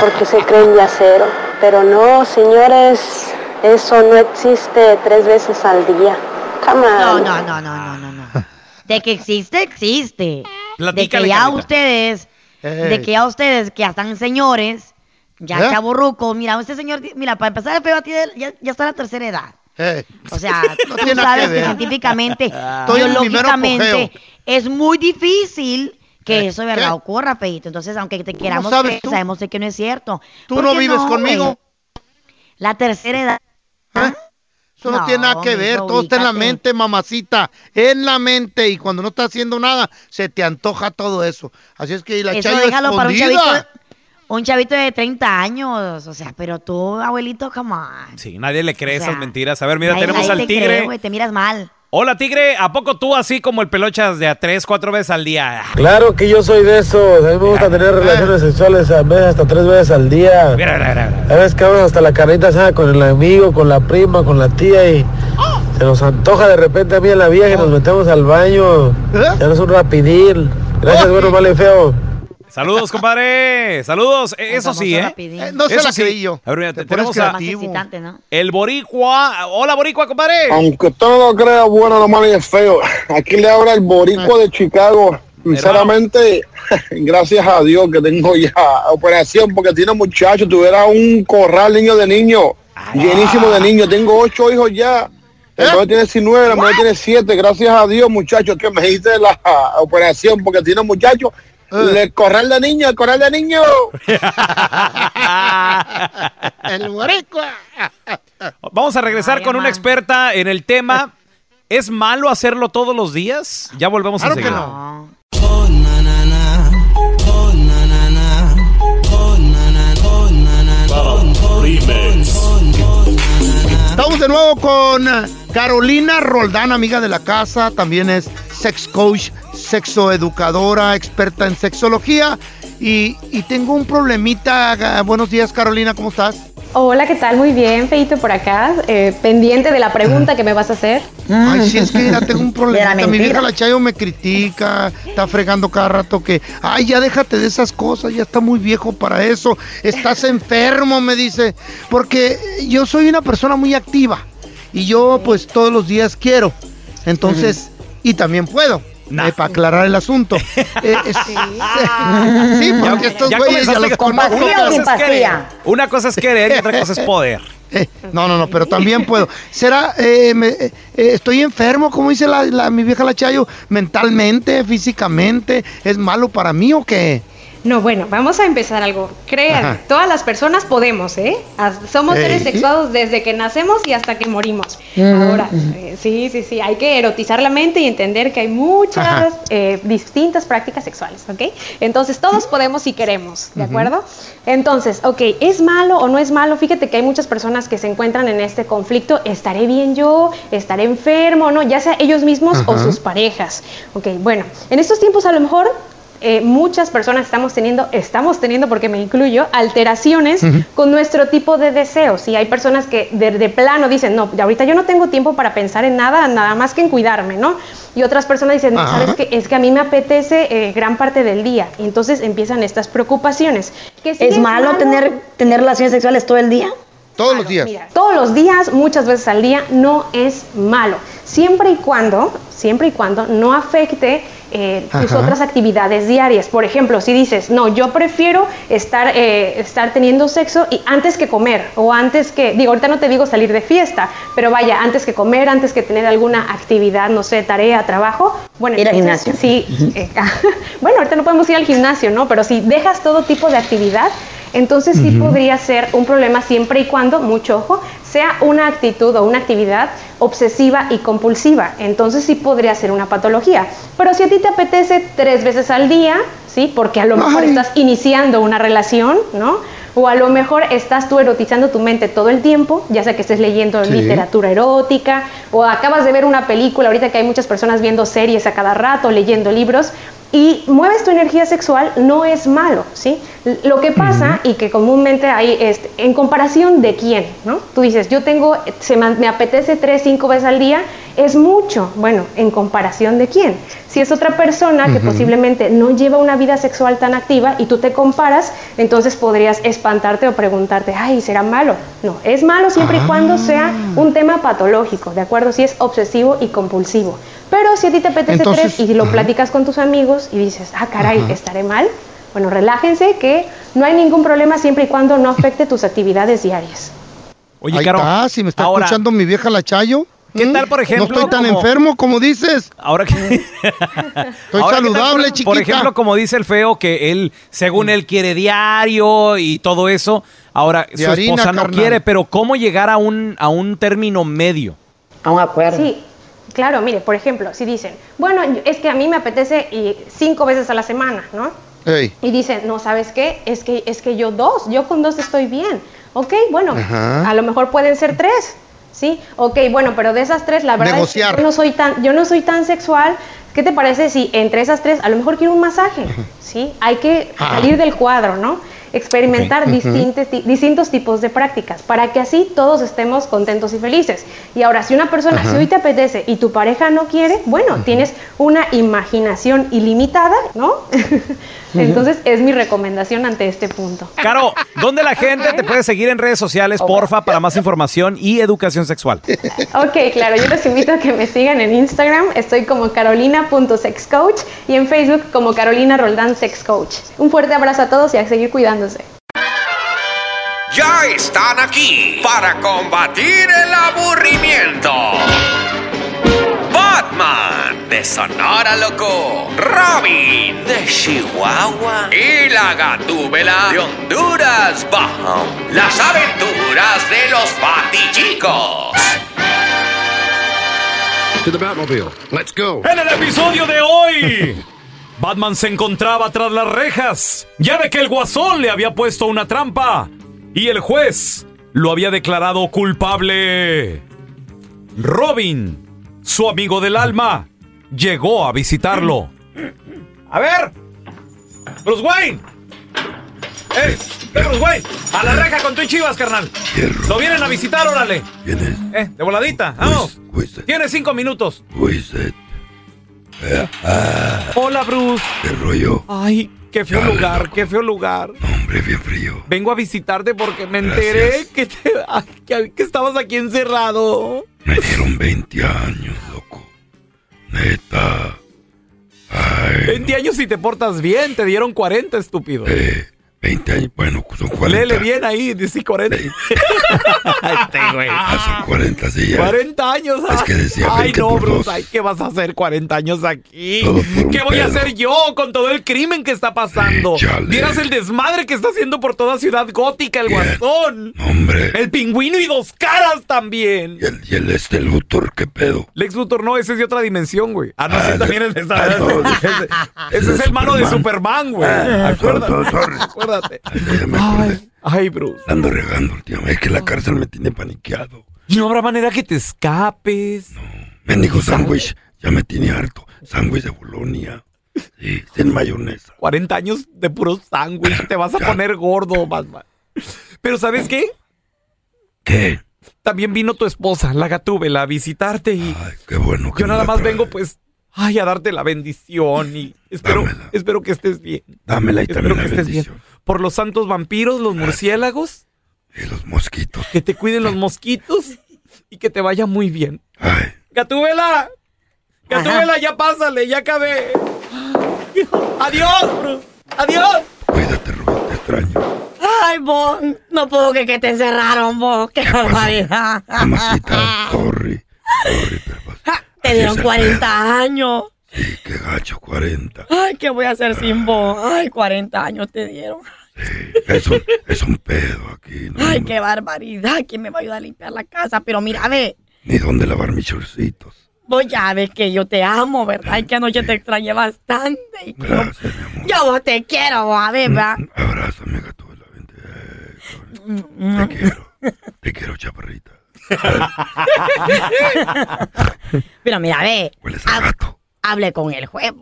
S15: porque se creen yacero, pero no, señores, eso no existe tres veces al día. Come
S9: No,
S15: on.
S9: no, no, no, no, no, no. De que existe, existe. de que ya ustedes, de que ya ustedes que ya están señores, ya
S3: ¿Eh?
S9: chaburrucos, mira, este señor, mira, para empezar el feo ya, ya está en la tercera edad.
S3: Eh,
S9: O sea,
S3: No
S9: tú sabes
S3: que
S9: que, científicamente, biológicamente, es muy difícil que
S3: Eh,
S9: eso de verdad
S3: ¿qué?
S9: ocurra, Feito. Entonces, aunque te queramos
S3: sabes
S9: creer, sabemos de que no es cierto.
S3: ¿Tú
S9: ¿Por
S3: no vives
S9: güey?
S3: conmigo?
S9: La tercera edad.
S3: Eso no,
S9: No,
S3: tiene nada que ver, todo está en la mente, mamacita, en la mente, y cuando no estás haciendo nada, se te antoja todo eso. Así es que la
S9: Eso
S3: Chayo
S9: déjalo para un chavito, un chavito de 30 años. O sea, pero tú, abuelito, come on.
S2: Sí, nadie le cree
S9: O sea,
S2: esas mentiras. A ver, mira,
S9: Nadie-
S2: tenemos
S9: nadie
S2: al
S9: te
S2: tigre.
S9: cree, güey, te miras mal.
S2: Hola, tigre. ¿A poco tú así como el pelochas de a tres, cuatro veces al día?
S17: Claro que yo soy de esos. A mí me gusta tener relaciones sexuales a veces hasta tres veces al día.
S2: Mira, mira, mira, mira.
S17: A veces que vamos hasta la carnita asada con el amigo, con la prima, con la tía y se nos antoja de repente a mí en la vieja y nos metemos al baño. Ya no es un rapidín. Gracias, bueno, vale feo.
S2: Saludos, compadre. Saludos. Eh, Eso sí, ¿eh?
S3: Eh, no se
S2: Eso
S3: la
S2: sí.
S3: creí yo.
S2: A ver, mira,
S3: Te
S2: te- tenemos el boricua. Hola, boricua, compadre.
S18: Aunque usted no lo crea, bueno, lo malo y es feo. Aquí le habla el boricua de Chicago. Sinceramente, gracias a Dios que tengo ya operación, porque tiene muchacho, tuviera un corral niño de niño, llenísimo de niños. Tengo ocho hijos ya. El mayor tiene 19, la mujer tiene 7. Gracias a Dios, muchachos, que me hice la operación, porque tiene muchachos. El corral de niños, el corral de niños.
S3: El boricua.
S2: Vamos a regresar con una experta en el tema. ¿Es malo hacerlo todos los días? Ya volvemos
S3: Claro
S2: a
S3: que
S2: seguir.
S3: no. Estamos de nuevo con Carolina Roldán, amiga de la casa, también es sex coach, sexoeducadora, experta en sexología. Y, y tengo un problemita. Buenos días, Carolina, ¿cómo estás?
S19: Hola, ¿qué tal? Muy bien, Feito, por acá. eh, pendiente de la pregunta que me vas a hacer.
S3: Ay, sí, es que mira, tengo un problema. Mi vieja la Chayo me critica, está fregando cada rato que, ay, ya déjate de esas cosas, ya está muy viejo para eso, estás enfermo, me dice, porque yo soy una persona muy activa y yo pues todos los días quiero, entonces, y también puedo. Para aclarar el asunto. Eh, es- sí, porque estos
S2: Ya
S3: güeyes ya los conozco.
S2: Una cosa es querer, una cosa es querer y otra cosa es poder.
S3: Eh, no, no, no, pero también puedo. ¿Será, eh, me- eh, eh, estoy enfermo, como dice la, la- mi vieja la Chayo, mentalmente, físicamente? ¿Es malo para mí o qué?
S19: No, bueno, vamos a empezar algo. Créanme,
S3: Ajá.
S19: todas las personas podemos, ¿eh? As- Somos seres sexuados desde que nacemos y hasta que morimos. Ahora, eh, sí, sí, sí, hay que erotizar la mente y entender que hay muchas eh, distintas prácticas sexuales, ¿ok? Entonces, todos podemos si queremos, ¿de
S3: Ujú.
S19: acuerdo? Entonces, ok, ¿es malo o no es malo? Fíjate que hay muchas personas que se encuentran en este conflicto. ¿Estaré bien yo? ¿Estaré enfermo? ¿No? Ya sea ellos mismos o sus parejas. Ok, bueno, en estos tiempos a lo mejor eh, muchas personas estamos teniendo, estamos teniendo, porque me incluyo, alteraciones con nuestro tipo de deseos. Y hay personas que de, de plano dicen, no, de ahorita yo no tengo tiempo para pensar en nada, nada más que en cuidarme, ¿no? Y otras personas dicen,
S20: Ajá.
S19: ¿sabes qué? Es que a mí me apetece eh, gran parte del día. Y entonces empiezan estas preocupaciones. Que sí
S9: ¿Es malo tener, tener relaciones sexuales todo el día?
S3: Todos los días.
S19: Mira, todos los días, muchas veces al día, no es malo. Siempre y cuando, siempre y cuando no afecte eh, tus
S21: Ajá.
S19: otras actividades diarias. Por ejemplo, si dices, no, yo prefiero estar, eh, estar teniendo sexo y antes que comer, o antes que, digo, ahorita no te digo salir de fiesta, pero vaya, antes que comer, antes que tener alguna actividad, no sé, tarea, trabajo, bueno,
S21: Ir al
S19: entonces, Sí, eh, bueno, ahorita no podemos ir al gimnasio, ¿no? Pero si dejas todo tipo de actividad, entonces sí podría ser un problema siempre y cuando, mucho ojo, sea una actitud o una actividad obsesiva y compulsiva. Entonces sí podría ser una patología. Pero si a ti te apetece tres veces al día, ¿sí? Porque a lo mejor estás iniciando una relación, ¿no? O a lo mejor estás tú erotizando tu mente todo el tiempo, ya sea que estés leyendo
S21: Sí.
S19: literatura erótica, o acabas de ver una película, ahorita que hay muchas personas viendo series a cada rato, leyendo libros, y mueves tu energía sexual, no es malo, ¿sí? Lo que pasa, y que comúnmente hay, este, en comparación de quién, ¿no? Tú dices, yo tengo, se me, me apetece tres, cinco veces al día, es mucho. Bueno, ¿en comparación de quién? Si es otra persona que posiblemente no lleva una vida sexual tan activa y tú te comparas, entonces podrías espantarte o preguntarte, ay, ¿será malo? No, es malo siempre y cuando sea un tema patológico, ¿de acuerdo? Si es obsesivo y compulsivo. Pero si a ti te apetece
S21: Entonces,
S19: tres y lo
S21: ajá.
S19: platicas con tus amigos y dices, ah, caray,
S3: Ajá.
S19: ¿estaré mal? Bueno, relájense que no hay ningún problema siempre y cuando no afecte tus actividades diarias.
S2: Oye,
S3: Ahí
S2: Caro,
S3: está, si me está
S2: ahora-
S3: escuchando mi vieja la Chayo.
S2: ¿Qué tal, por ejemplo,
S3: No estoy tan
S2: como-
S3: enfermo como dices.
S2: Ahora que.
S3: Estoy
S2: Ahora, ¿qué tal,
S3: saludable,
S2: por,
S3: chiquita.
S2: Por ejemplo, como dice el feo, que él, según él, quiere diario y todo eso. Ahora, su esposa no
S3: carnal.
S2: quiere, pero ¿cómo llegar a un, a un término medio?
S19: A un acuerdo. Sí, claro, mire, por ejemplo, si dicen, bueno, es que a mí me apetece y cinco veces a la semana, ¿no? Y dicen, no, ¿sabes qué? Es que, es que yo dos, yo con dos estoy bien. Ok, bueno,
S3: Ajá.
S19: a lo mejor pueden ser tres, ¿sí? Ok, bueno, pero de esas tres, la verdad
S3: Negociar.
S19: es que yo no soy tan, yo no soy tan sexual. ¿Qué te parece si entre esas tres, a lo mejor quiero un masaje, ¿sí? Hay que
S21: Ah.
S19: salir del cuadro, ¿no? Experimentar distintos, ti- distintos tipos de prácticas para que así todos estemos contentos y felices. Y ahora, si una persona,
S21: Ajá.
S19: si hoy te apetece y tu pareja no quiere, bueno, tienes una imaginación ilimitada, ¿no? Entonces es mi recomendación ante este punto.
S2: Caro, ¿dónde la gente te puede seguir en redes sociales, porfa, para más información y educación sexual?
S19: Ok, claro, yo los invito a que me sigan en Instagram, estoy como carolina.sexcoach y en Facebook como Carolina Roldán Sex Coach. Un fuerte abrazo a todos y a seguir cuidándose.
S8: Ya están aquí para combatir el aburrimiento. Batman de Sonora Loco, Robin de Chihuahua y la Gatúbela de Honduras Bajo. Las aventuras de los Batichicos.
S22: To the Batmobile. Let's go.
S2: En el episodio de hoy, Batman se encontraba tras las rejas. Ya de que el guasón le había puesto una trampa y el juez lo había declarado culpable. Robin, su amigo del alma, llegó a visitarlo. A ver, Bruce Wayne. ¡Eh! ¡Eh, Bruce Wayne! ¡A la reja con tu chivas, carnal! ¡Lo vienen a visitar, órale! ¡Eh, de voladita! ¡Vamos! Tienes cinco minutos. Hola, Bruce.
S23: ¿Qué rollo?
S2: Ay, qué feo lugar, qué feo lugar.
S23: Hombre, bien frío.
S2: Vengo a visitarte porque me enteré que, te- ay, que, que estabas aquí encerrado.
S23: Me dieron 20 años, loco. Neta.
S2: 20 años si te portas bien, te dieron 40, estúpido.
S23: 20 años, bueno, son 40.
S2: Léele bien ahí, dice 40. este güey.
S23: Ah, son 40, sí, ya.
S2: 40 años.
S23: Es que decía
S2: Ay,
S23: 20
S2: no, Bruce, ay, ¿qué vas a hacer 40 años aquí? ¿Qué voy a
S23: pedo.
S2: hacer yo con todo el crimen que está pasando?
S23: Échale.
S2: Vieras el desmadre que está haciendo por toda Ciudad Gótica el guasón.
S23: Hombre.
S2: El pingüino y dos caras también.
S23: Y el, y el este Luthor, ¿qué pedo?
S2: Lex Luthor no, ese es de otra dimensión, güey. Ah, no,
S23: Ah,
S2: sí,
S23: de-
S2: también es de esta.
S23: Ah, no,
S2: ese, ese es el mano de Superman, güey.
S23: Ah,
S2: Acuérdate. Acuérdate.
S23: Me acordé.
S2: Ay, Bruce.
S23: Ando regando últimamente. Es que la cárcel me tiene paniqueado.
S2: Y no habrá manera que te escapes.
S23: Mendigo sándwich. Ya me tiene harto. Sándwich de Bolonia. Sí, sin mayonesa.
S2: 40 años de puro sándwich. Te vas a poner gordo, Batman. Pero ¿sabes qué?
S23: ¿Qué?
S2: También vino tu esposa, la Gatúbela, a visitarte y
S23: Qué bueno que
S2: yo nada más vengo pues ay, a darte la bendición y espero, espero que estés bien.
S23: Dámela y
S2: espero
S23: también
S2: que
S23: la
S2: estés bien. Por los santos vampiros, los murciélagos
S23: Y los mosquitos.
S2: Que te cuiden los mosquitos y que te vaya muy bien. Gatúbela. Gatúbela, ya pásale, ya acabé. Adiós, bro. Adiós.
S9: Ay, vos, no puedo que, que te encerraron, vos. Qué barbaridad.
S23: Mamacita, sorry.
S9: Te dieron 40 años.
S23: Sí, qué gacho, 40.
S9: Ay, ¿qué voy a hacer sin vos? Ay, 40 años te dieron.
S23: Es un, es un pedo aquí. ¿no?
S9: Ay, qué barbaridad. ¿Quién me va a ayudar a limpiar la casa? Pero mira, ve,
S23: Ni dónde lavar mis chorcitos.
S9: vos ya ves que yo te amo, ¿verdad? Y que anoche te extrañé bastante. Y que yo, yo vos te quiero, vos, a ver, ¿verdad?
S23: Abrázame, Gatúbela.
S9: Mm,
S23: Te quiero. Te quiero, chaparrita.
S9: Pero mira, ve. hab- Hable con el juez.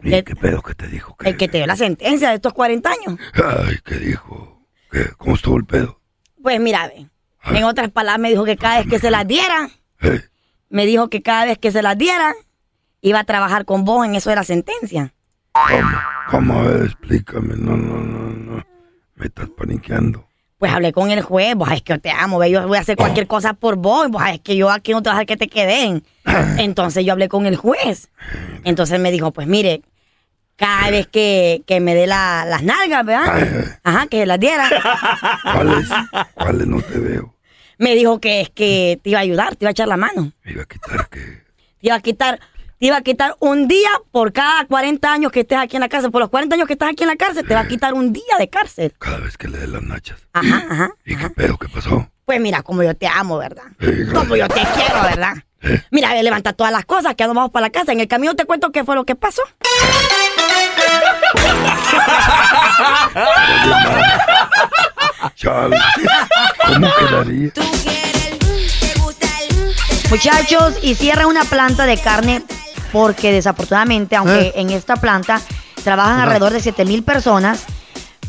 S23: ¿Y qué pedo que te dijo?
S9: El que te dio la sentencia de estos 40 años.
S23: Ay, ¿qué dijo? ¿Qué? ¿Cómo estuvo el pedo?
S9: Pues mira, ve. En otras palabras, me dijo que cada vez que se las diera, me dijo que cada vez que se las diera, iba a trabajar con vos en eso de la sentencia.
S23: ¿Cómo? Ver, explícame. No, no, no, no. Me estás paniqueando.
S9: Pues hablé con el juez, vos es que yo te amo, ve, yo voy a hacer cualquier cosa por vos, vos es que yo aquí no te voy a dejar que te queden. Entonces yo hablé con el juez. Entonces me dijo, pues mire, cada vez que, que me dé la- las nalgas, ¿verdad? Ajá, que las diera.
S23: ¿Cuáles? ¿Cuáles no te veo?
S9: Me dijo que es que te iba a ayudar, te iba a echar la mano.
S23: ¿Me iba a quitar qué?
S9: Te iba a quitar, te iba a quitar un día por cada 40 años que estés aquí en la cárcel. Por los 40 años que estás aquí en la cárcel, te va a quitar un día de cárcel.
S23: Cada vez que le dé las nachas.
S9: Ajá, ajá.
S23: ¿Y qué pedo? ¿Qué pasó?
S9: Pues mira, como yo te amo, ¿verdad? Como yo te quiero, ¿verdad? Mira, ve, levanta todas las cosas que vamos para la casa. En el camino te cuento qué fue lo que pasó.
S23: Chal. ¿Cómo quedaría?
S9: Muchachos, y cierra una planta de carne porque desafortunadamente, aunque en esta planta trabajan
S3: Ajá.
S9: alrededor de 7 mil personas,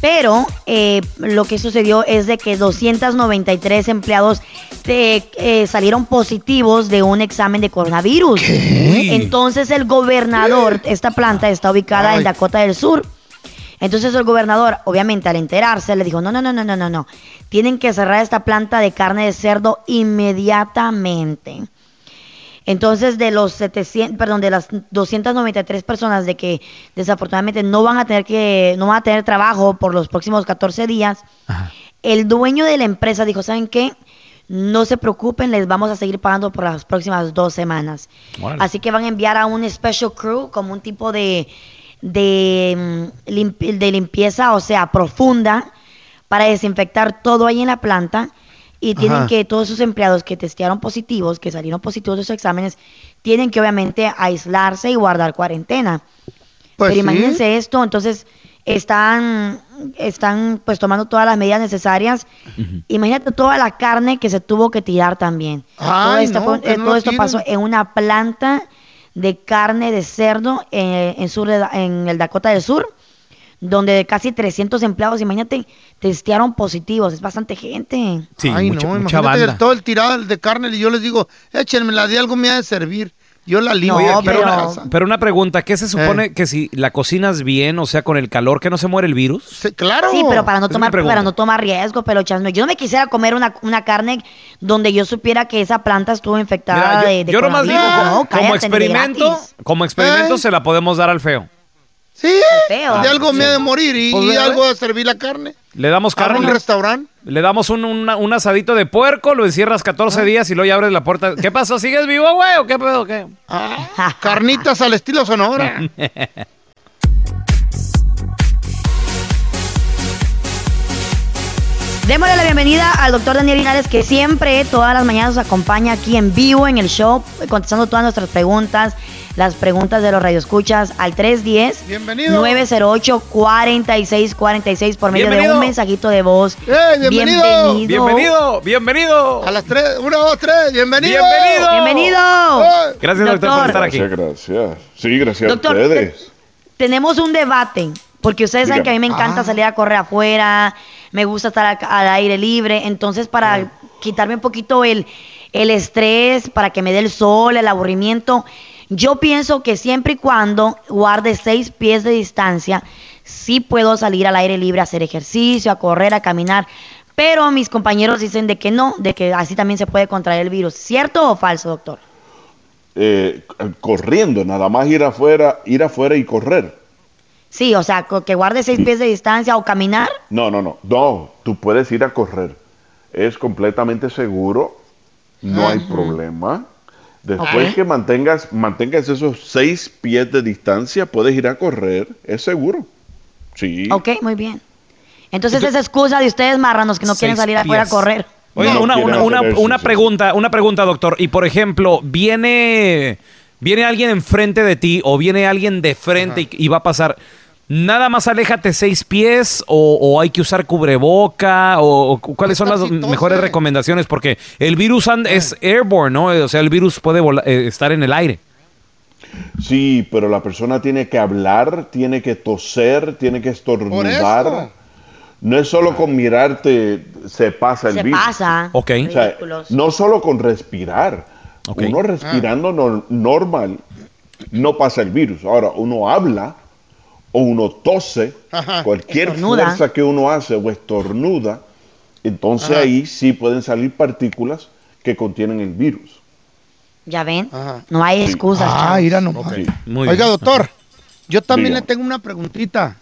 S9: pero eh, lo que sucedió es de que 293 empleados eh, eh, salieron positivos de un examen de coronavirus. Entonces el gobernador, esta planta está ubicada en Dakota del Sur. Entonces el gobernador, obviamente al enterarse, le dijo, no, no, no, no, no, no, no. Tienen que cerrar esta planta de carne de cerdo inmediatamente. Entonces, de los 700, perdón, de las 293 personas de que desafortunadamente no van a tener que, no van a tener trabajo por los próximos 14 días, el dueño de la empresa dijo, ¿saben qué? No se preocupen, les vamos a seguir pagando por las próximas dos semanas. Así que van a enviar a un special crew como un tipo de, de, mm, de limpieza, o sea, profunda, para desinfectar todo ahí en la planta. Y tienen
S21: Ajá.
S9: que, todos sus empleados que testearon positivos, que salieron positivos de sus exámenes, tienen que obviamente aislarse y guardar cuarentena.
S3: Pues
S9: Pero
S3: sí.
S9: imagínense esto, entonces están, están pues tomando todas las medidas necesarias. Imagínate toda la carne que se tuvo que tirar también. todo
S3: Ay,
S9: esto,
S3: no,
S9: fue-
S3: que
S9: eh,
S3: no
S9: todo esto
S3: tiren.
S9: pasó en una planta de carne de cerdo eh, en, sur de en el Dakota del Sur, donde casi 300 empleados, imagínate, testearon positivos. Es bastante gente.
S2: Sí,
S3: Ay,
S2: mucha-
S3: no,
S2: mucha
S3: imagínate
S2: banda.
S3: todo el tirado de carne y yo les digo, échenmela de algo me ha de servir. Yo la limpio aquí
S2: pero,
S3: la casa.
S2: pero una pregunta, ¿qué se
S3: Eh.
S2: supone que si la cocinas bien, o sea, con el calor, que no se muere el virus?
S3: claro.
S9: Sí, pero para no
S2: Es
S9: tomar, para no tomar riesgo, pelochas. No, Yo no me quisiera comer una, una carne donde yo supiera que esa planta estuvo infectada
S2: Mira, yo,
S9: de, de
S2: yo nomás digo,
S9: No,
S2: como,
S9: cállate, de
S2: experimento, como experimento
S3: Eh.
S2: se la podemos dar al feo.
S3: Sí,
S9: feo.
S3: de algo me ha de morir y,
S2: Pues,
S3: y algo de servir la carne.
S2: Le damos carne.
S3: un
S2: le-
S3: restaurante.
S2: Le damos un, una- un asadito de puerco, lo encierras 14 días y luego ya abres la puerta. ¿Qué pasó? ¿Sigues vivo, güey? ¿O qué pedo? ¿Qué?
S3: Carnitas al estilo Sonora.
S9: Démosle la bienvenida al doctor Daniel Linares, que siempre, todas las mañanas, nos acompaña aquí en vivo en el show, contestando todas nuestras preguntas, las preguntas de los radioescuchas al 310
S3: Bienvenido.
S9: 908-4646 por medio de
S2: Bienvenido.
S9: un mensajito de voz.
S3: bienvenido.
S2: Bienvenido, bienvenido.
S3: A las tres, una, dos, tres, bienvenido.
S2: Bienvenido.
S9: Bienvenido.
S2: Gracias, doctor, por estar aquí.
S13: Gracias, gracias. Sí, gracias
S9: Doctor,
S13: a ustedes.
S9: Tenemos un debate, porque ustedes saben que a mí me encanta
S13: Ah.
S9: salir a correr afuera, me gusta estar al, al aire libre, entonces para quitarme un poquito el, el estrés, para que me dé el sol, el aburrimiento, yo pienso que siempre y cuando guarde seis pies de distancia, sí puedo salir al aire libre a hacer ejercicio, a correr, a caminar, pero mis compañeros dicen de que no, de que así también se puede contraer el virus. ¿Cierto o falso, doctor?
S23: Eh, corriendo, nada más ir afuera, ir afuera y correr.
S9: Sí, o sea, que guarde seis pies de distancia o caminar.
S23: No, no, no. No, tú puedes ir a correr. Es completamente seguro. No hay problema. Después que mantengas, mantengas esos seis pies de distancia, puedes ir a correr. Es seguro. Sí.
S9: Ok, muy bien. Entonces esa excusa de ustedes marranos que no quieren salir afuera a correr.
S2: Oye,
S23: No
S2: una, pregunta, una pregunta, doctor. Y por ejemplo, viene, viene alguien enfrente de ti o viene alguien de frente y, y va a pasar. Nada más aléjate seis pies o, o hay que usar cubreboca o, o cu- cuáles son las mejores recomendaciones porque el virus and- es airborne, ¿no? O sea, el virus puede vola- eh, estar en el aire.
S23: Sí, pero la persona tiene que hablar, tiene que toser, tiene que estornudar. No es solo con mirarte se pasa el
S9: Se
S23: virus.
S9: pasa.
S2: Ok.
S23: O sea,
S9: Ridículos.
S23: no solo con respirar. Uno respirando nor- normal no pasa el virus. Ahora, uno habla o uno tose,
S3: Ajá.
S23: cualquier
S9: Estornuda.
S23: fuerza que uno hace o estornuda, entonces
S3: Ajá.
S23: ahí sí pueden salir partículas que contienen el virus.
S9: Ya ven,
S3: Ajá.
S9: no hay excusas.
S3: Ah, mira nomás.
S23: Sí.
S2: Muy
S3: Oiga,
S2: bien.
S3: doctor, yo también
S23: Dígame.
S3: le tengo una preguntita.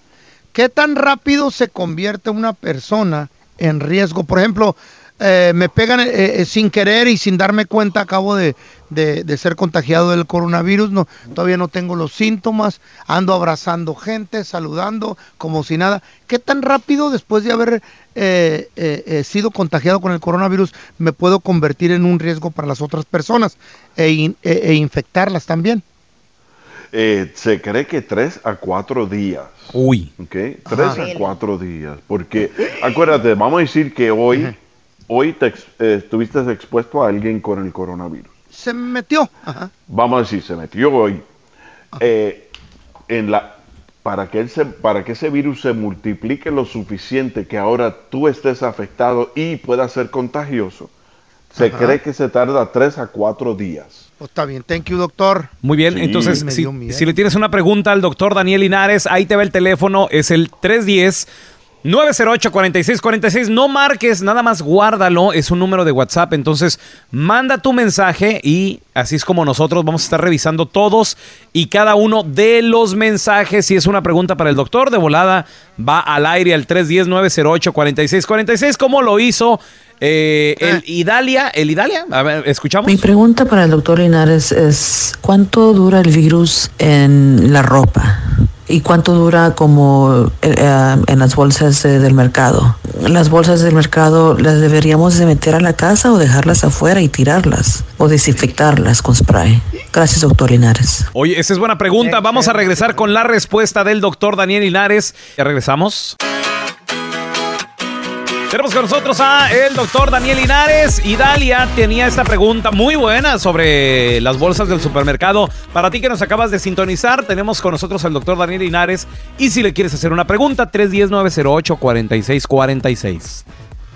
S3: ¿Qué tan rápido se convierte una persona en riesgo? Por ejemplo, eh, me pegan eh, eh, sin querer y sin darme cuenta, acabo de, de- de ser contagiado del coronavirus, no, todavía no tengo los síntomas, ando abrazando gente, saludando, como si nada. ¿Qué tan rápido después de haber eh, eh, eh, sido contagiado con el coronavirus me puedo convertir en un riesgo para las otras personas e, in- e- e infectarlas también?
S23: Eh, se cree que tres a cuatro días.
S2: Uy.
S23: ¿ok? Tres a cuatro días. Porque, acuérdate, vamos a decir que hoy, hoy te ex- eh, estuviste expuesto a alguien con el coronavirus.
S3: Se me metió. Ajá.
S23: Vamos a decir, se metió hoy. Eh, en la, para, que él se- para que ese virus se multiplique lo suficiente que ahora tú estés afectado y pueda ser contagioso, se
S3: Ajá.
S23: cree que se tarda tres a cuatro días.
S3: Pues está bien, thank you, doctor.
S2: Muy bien,
S23: Sí.
S2: entonces, si, si le tienes una pregunta al doctor Daniel Linares, ahí te va el teléfono, es el 310-908-4646. No marques, nada más guárdalo, es un número de WhatsApp, entonces manda tu mensaje y así es como nosotros vamos a estar revisando todos y cada uno de los mensajes. Si es una pregunta para el doctor, de volada va al aire al 310-908-4646, como lo hizo eh, el Idalia. ¿El Idalia? A ver, escuchamos.
S21: Mi pregunta para el doctor Linares es, ¿cuánto dura el virus en la ropa? ¿Y cuánto dura como eh, eh, en las bolsas eh, del mercado? ¿Las bolsas del mercado las deberíamos de meter a la casa o dejarlas afuera y tirarlas? ¿O desinfectarlas con spray? Gracias, doctor Linares.
S2: Oye, esa es buena pregunta. Vamos a regresar con la respuesta del doctor Daniel Linares. Ya regresamos. Tenemos con nosotros a el doctor Daniel Linares. Y Dalia tenía esta pregunta muy buena sobre las bolsas del supermercado. Para ti que nos acabas de sintonizar, tenemos con nosotros al doctor Daniel Linares. Y si le quieres hacer una pregunta, 310-908-4646.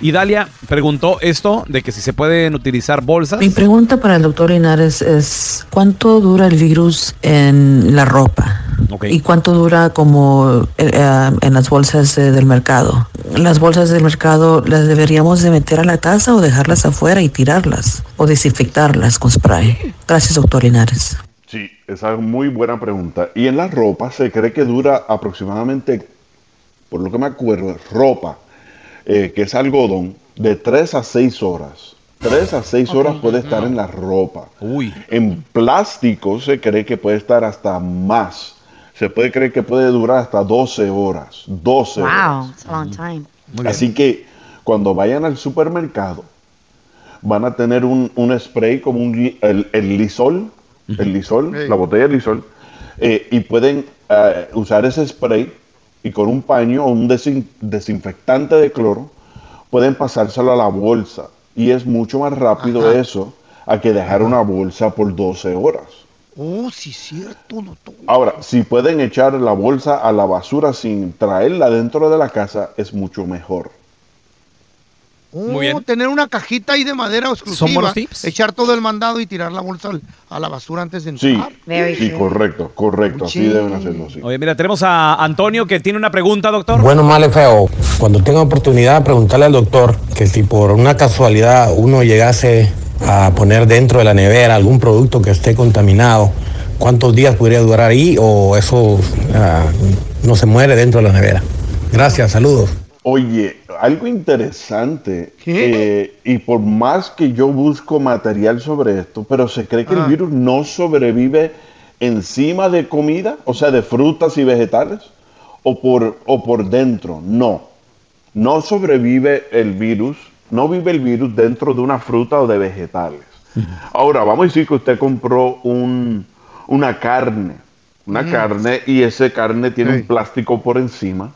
S2: Y Dalia preguntó esto de que si se pueden utilizar bolsas.
S21: Mi pregunta para el doctor Linares es, ¿cuánto dura el virus en la ropa? ¿Y cuánto dura como eh, eh, en las bolsas eh, del mercado? ¿Las bolsas del mercado las deberíamos de meter a la casa o dejarlas afuera y tirarlas? ¿O desinfectarlas con spray? Gracias, doctor Linares.
S23: Sí, esa es muy buena pregunta. Y en la ropa se cree que dura aproximadamente, por lo que me acuerdo, ropa, eh, que es algodón, de 3 a 6 horas. 3 a 6 horas puede estar en la ropa. En plástico se cree que puede estar hasta más. Se puede creer que puede durar hasta 12 horas. 12 horas.
S9: Wow, it's a long time.
S23: Así que cuando vayan al supermercado, van a tener un, un spray como un, el, el lisol, el lisol, la botella de lisol, eh, y pueden eh, usar ese spray y con un paño o un desin- desinfectante de cloro, pueden pasárselo a la bolsa. Y es mucho más rápido eso a que dejar una bolsa por 12 horas.
S3: Oh, sí, cierto, doctor.
S23: Ahora, si pueden echar la bolsa a la basura sin traerla dentro de la casa, es mucho mejor.
S3: Muy bien. Tener una cajita ahí de madera exclusiva.
S2: Son buenos tips.
S3: Echar todo el mandado y tirar la bolsa a la basura antes de entrar.
S23: sí, correcto, correcto. Así
S3: Sí.
S23: deben hacerlo, sí.
S2: Oye, mira, tenemos a Antonio que tiene una pregunta, doctor.
S17: Bueno, mal y feo. Cuando tenga oportunidad, preguntarle al doctor que si por una casualidad uno llegase a poner dentro de la nevera algún producto que esté contaminado, ¿cuántos días podría durar ahí o eso ah, no se muere dentro de la nevera? Gracias, saludos.
S23: Oye, algo interesante, eh, y por más que yo busco material sobre esto, pero se cree que
S3: Ah.
S23: el virus no sobrevive encima de comida, o sea, de frutas y vegetales, o por, o por dentro. No, no sobrevive el virus, no vive el virus dentro de una fruta o de vegetales. Ahora, vamos a decir que usted compró un, una carne, una
S3: Mm.
S23: carne, y esa carne tiene un plástico por encima,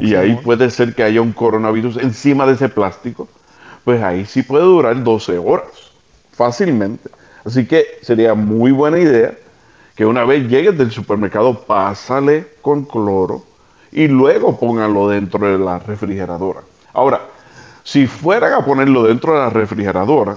S23: y ahí puede ser que haya un coronavirus encima de ese plástico, pues ahí sí puede durar 12 horas, fácilmente. Así que sería muy buena idea que una vez llegues del supermercado, pásale con cloro y luego póngalo dentro de la refrigeradora. Ahora, si fueran a ponerlo dentro de la refrigeradora,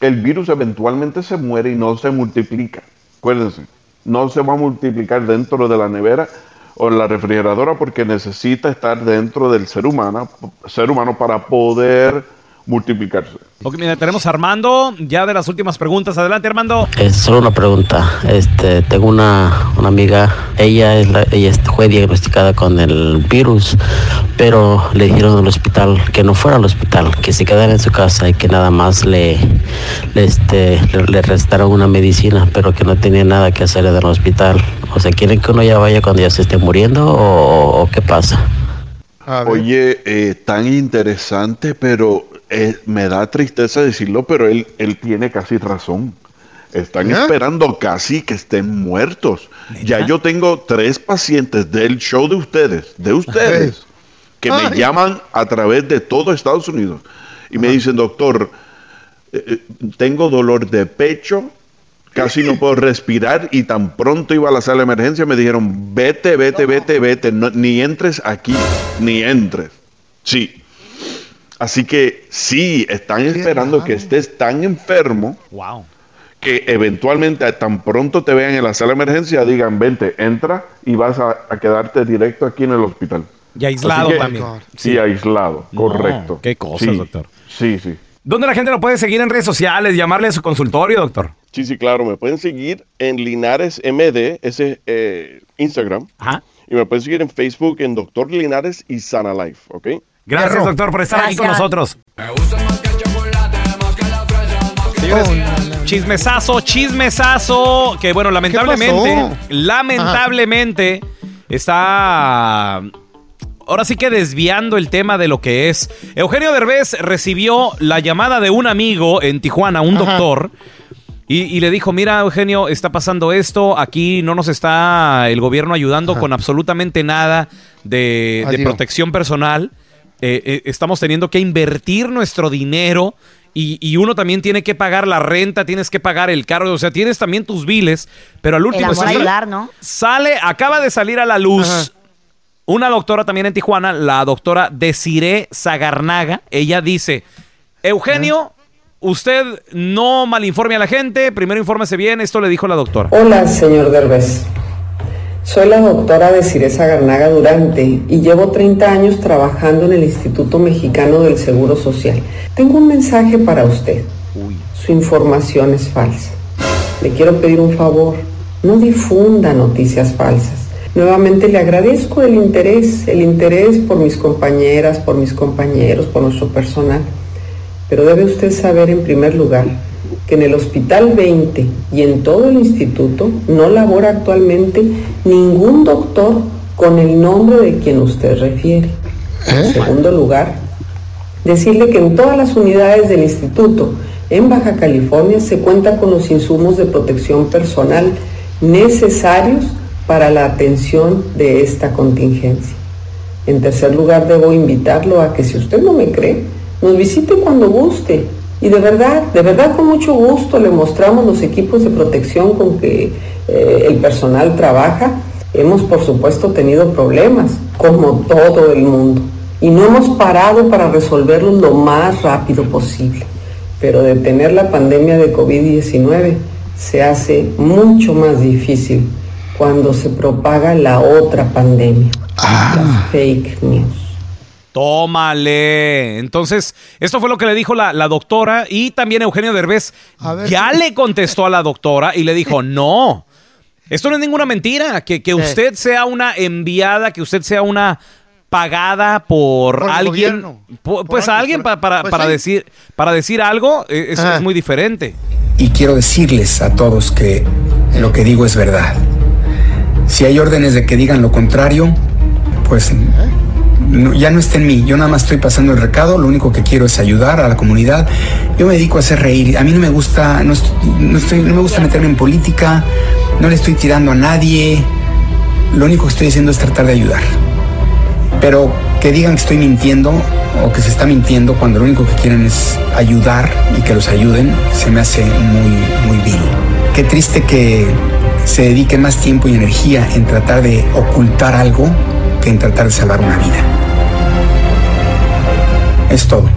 S23: el virus eventualmente se muere y no se multiplica. Acuérdense, no se va a multiplicar dentro de la nevera o en la refrigeradora porque necesita estar dentro del ser humano, ser humano para poder multiplicarse.
S2: Ok, mira, tenemos a Armando, ya de las últimas preguntas. Adelante, Armando.
S24: Es solo una pregunta. Este, tengo una, una amiga, ella, es la- ella fue diagnosticada con el virus, pero le dijeron al hospital que no fuera al hospital, que se quedara en su casa y que nada más le, le, este, le, le restaron una medicina, pero que no tenía nada que hacer en el hospital. O sea, ¿quieren que uno ya vaya cuando ya se esté muriendo o, o qué pasa?
S23: Oye, eh, tan interesante, pero eh, me da tristeza decirlo, pero él, él tiene casi razón. Están
S3: ¿Ya?
S23: esperando casi que estén muertos. Ya yo tengo tres pacientes del show de ustedes, de ustedes, que me llaman a través de todo Estados Unidos y me dicen, doctor, eh, eh, tengo dolor de pecho, casi no puedo respirar y tan pronto iba a la sala de emergencia me dijeron, vete, vete, vete, vete, no- ni entres aquí, ni entres. Sí. Así que sí, están esperando que estés tan enfermo
S2: Wow.
S23: que eventualmente tan pronto te vean en la sala de emergencia digan, vente, entra y vas a, a quedarte directo aquí en el hospital.
S2: Y aislado
S23: que-
S2: también.
S23: Sí, aislado,
S2: No,
S23: correcto.
S2: qué cosas,
S23: Sí,
S2: doctor.
S23: Sí, sí.
S2: ¿Dónde la gente lo puede seguir en redes sociales, llamarle a su consultorio, doctor?
S25: Sí, sí, claro. Me pueden seguir en Linares MD, ese es eh, Instagram. Y me pueden seguir en Facebook en Doctor Linares y Sana Life, ¿ok?
S2: Gracias, doctor, por estar aquí con
S25: Gracias.
S2: nosotros. Señores, chismesazo, chismesazo, que bueno, lamentablemente,
S3: pasó?
S2: lamentablemente está ahora sí que desviando el tema de lo que es. Eugenio Derbez recibió la llamada de un amigo en Tijuana, un
S3: Ajá.
S2: doctor, y, y le dijo, mira Eugenio, está pasando esto, aquí no nos está el gobierno ayudando con absolutamente nada de, protección personal. Eh, eh, estamos teniendo que invertir nuestro dinero y, y uno también tiene que pagar la renta, tienes que pagar el carro, o sea, tienes también tus biles, pero al
S9: El
S2: último...
S9: amor a
S2: sale-
S9: ayudar, ¿no?
S2: Sale, acaba de salir a la luz una doctora también en Tijuana, la doctora Desiree Zagarnaga. Ella dice, Eugenio, usted no malinforme a la gente, primero infórmese bien, esto le dijo la doctora.
S26: Hola, señor Derbez. Soy la doctora Desiresa Garnaga Durante y llevo 30 años trabajando en el Instituto Mexicano del Seguro Social. Tengo un mensaje para usted. Su información es falsa. Le quiero pedir un favor. No difunda noticias falsas. Nuevamente le agradezco el interés, el interés por mis compañeras, por mis compañeros, por nuestro personal. Pero debe usted saber en primer lugar que en el Hospital 20 y en todo el instituto no labora actualmente ningún doctor con el nombre de quien usted refiere. En segundo lugar, decirle que en todas las unidades del instituto en Baja California se cuenta con los insumos de protección personal necesarios para la atención de esta contingencia. En tercer lugar, debo invitarlo a que si usted no me cree, nos visite cuando guste. Y de verdad, de verdad con mucho gusto le mostramos los equipos de protección con que eh, el personal trabaja. Hemos por supuesto tenido problemas, como todo el mundo. y no hemos parado para resolverlos lo más rápido posible. Pero detener la pandemia de COVID-19 se hace mucho más difícil cuando se propaga la otra pandemia, las fake news.
S2: Tómale. Entonces, esto fue lo que le dijo la, la doctora y también Eugenio Derbez ya le contestó a la doctora y le dijo, no, esto no es ninguna mentira, que, que usted sea una enviada, que usted sea una pagada por, alguien, pues a alguien pa- para,
S3: pues
S2: para
S3: sí.
S2: decir para decir algo eh, es, es muy diferente.
S27: Y quiero decirles a todos que lo que digo es verdad. Si hay órdenes de que digan lo contrario, pues no- ya no está en mí. Yo nada más estoy pasando el recado. Lo único que quiero es ayudar a la comunidad. Yo me dedico a hacer reír. A mí no me gusta, no, est- no estoy, no me gusta meterme en política. No le estoy tirando a nadie. Lo único que estoy haciendo es tratar de ayudar. Pero que digan que estoy mintiendo o que se está mintiendo cuando lo único que quieren es ayudar y que los ayuden, se me hace muy, muy vil. Qué triste que se dedique más tiempo y energía en tratar de ocultar algo que en tratar de salvar una vida. Es todo.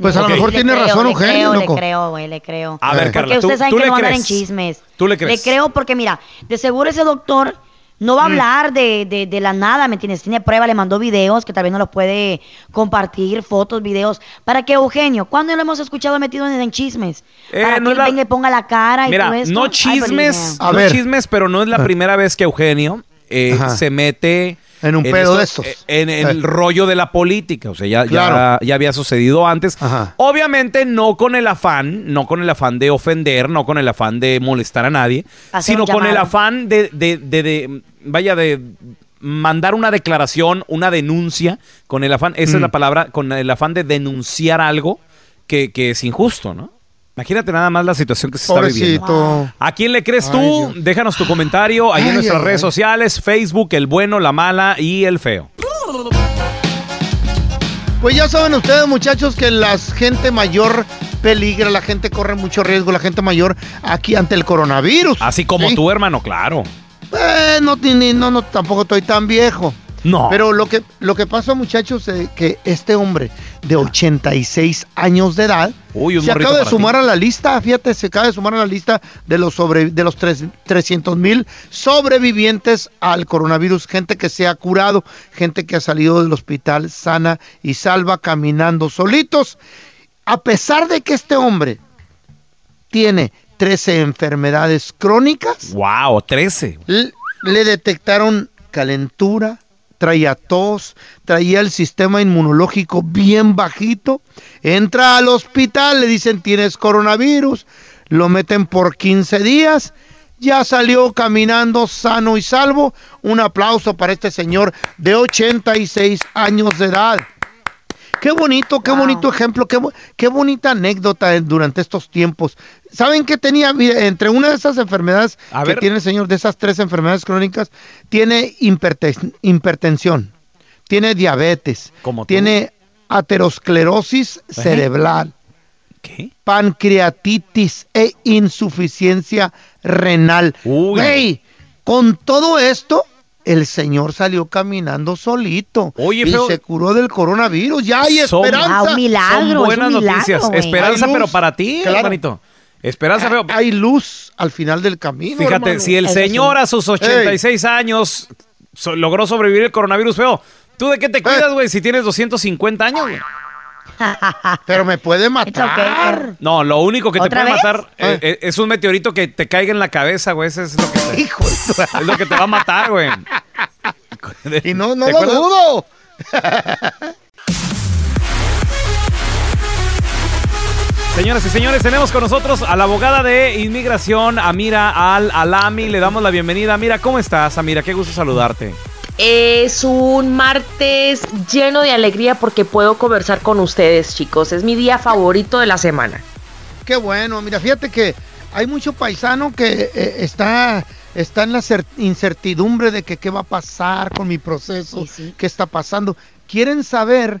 S3: Pues a lo mejor
S9: Le
S3: tiene
S9: creo,
S3: razón
S9: le
S3: Eugenio,
S9: creo,
S3: loco.
S9: Le creo, güey, le creo.
S2: A ver,
S9: porque
S2: Carla, ¿tú-
S9: ustedes saben
S2: tú
S9: que
S2: le
S9: no andan en
S2: crees?
S9: chismes.
S2: ¿Tú le crees?
S9: creo porque, mira, de seguro ese doctor no
S3: Mm.
S9: va a hablar de, de, de la nada, ¿me entiendes? Tiene prueba, le mandó videos que tal vez no los puede compartir, fotos, videos. Para que Eugenio, ¿cuándo lo hemos escuchado metido en, en chismes?
S2: Eh,
S9: Para
S2: no
S9: que
S2: la-
S9: venga y ponga la cara y
S2: Mira,
S9: todo esto.
S2: no
S9: Ay,
S2: chismes,
S9: pero,
S2: no chismes, pero no es la primera vez que Eugenio eh, se mete
S3: En un pedo de
S2: esto-
S3: estos.
S2: En, en el
S3: Eh.
S2: rollo de la política. O sea, ya, ya-
S3: Claro.
S2: ya había sucedido antes. Obviamente no con el afán, no con el afán de ofender, no con el afán de molestar a nadie,
S9: Hacer
S2: sino con el afán de, de, de- de- vaya, de mandar una declaración, una denuncia, con el afán, esa es
S3: Mm.
S2: la palabra, con el afán de denunciar algo que, que es injusto, ¿no? Imagínate nada más la situación que se está viviendo. ¿A quién le crees
S3: Ay,
S2: tú? Déjanos tu comentario ahí en nuestras
S3: ay,
S2: redes sociales, Facebook, el bueno, la mala y el feo.
S3: Pues ya saben ustedes, muchachos, que la gente mayor peligra, la gente corre mucho riesgo, la gente mayor aquí ante el coronavirus.
S2: Así como
S3: ¿sí?
S2: tú, hermano, claro.
S3: Eh, no, no, tampoco estoy tan viejo.
S2: No.
S3: Pero lo que, lo que pasa, muchachos, es que este hombre de 86 años de edad
S2: Uy,
S3: se acaba de sumar
S2: ti.
S3: a la lista, fíjate, se acaba de sumar a la lista de los sobre de los tres- 300 mil sobrevivientes al coronavirus, gente que se ha curado, gente que ha salido del hospital sana y salva caminando solitos. A pesar de que este hombre tiene 13 enfermedades crónicas,
S2: Wow, 13.
S3: L- le detectaron calentura, traía tos, traía el sistema inmunológico bien bajito. Entra al hospital, le dicen tienes coronavirus, lo meten por 15 días. Ya salió caminando sano y salvo. Un aplauso para este señor de 86 años de edad. Qué bonito, qué bonito ejemplo, qué, qué bonita anécdota durante estos tiempos. ¿Saben qué tenía? Entre una de esas enfermedades
S2: A
S3: que
S2: ver.
S3: tiene el señor, de esas tres enfermedades crónicas, tiene hiperten- hipertensión, tiene diabetes, tiene aterosclerosis cerebral, pancreatitis e insuficiencia renal. Güey, con todo esto, el señor salió caminando solito
S2: Oye,
S3: y
S2: feo.
S3: se curó del coronavirus. Ya hay
S2: Son-
S3: esperanza.
S2: Son buenas noticias. Esperanza, pero para ti,
S3: claro.
S2: hermanito. Esperanza, feo.
S3: Hay luz al final del camino.
S2: Fíjate,
S3: hermano.
S2: si el
S3: Eso
S2: señor
S3: sí.
S2: a sus 86 años so- logró sobrevivir el coronavirus, feo, ¿tú de qué te cuidas, güey, si tienes 250 años, güey?
S3: Pero me puede matar.
S2: No, lo único que te
S3: ¿Otra
S2: puede
S3: vez?
S2: matar eh, eh, es un meteorito que te caiga en la cabeza, güey. Ese es lo que te,
S3: Hijo de-
S2: es lo que te va a matar, güey.
S3: Y no, no
S2: ¿Te
S3: lo
S2: acuerdas?
S3: dudo.
S2: Señoras y señores, tenemos con nosotros a la abogada de inmigración, Amira Al Alami. Le damos la bienvenida. Amira, ¿cómo estás, Amira? Qué gusto saludarte.
S28: Es un martes lleno de alegría porque puedo conversar con ustedes, chicos. Es mi día favorito de la semana.
S3: Qué bueno, mira, fíjate que hay mucho paisano que eh, está, está en la cer- incertidumbre de que qué va a pasar con mi proceso, qué está pasando. Quieren saber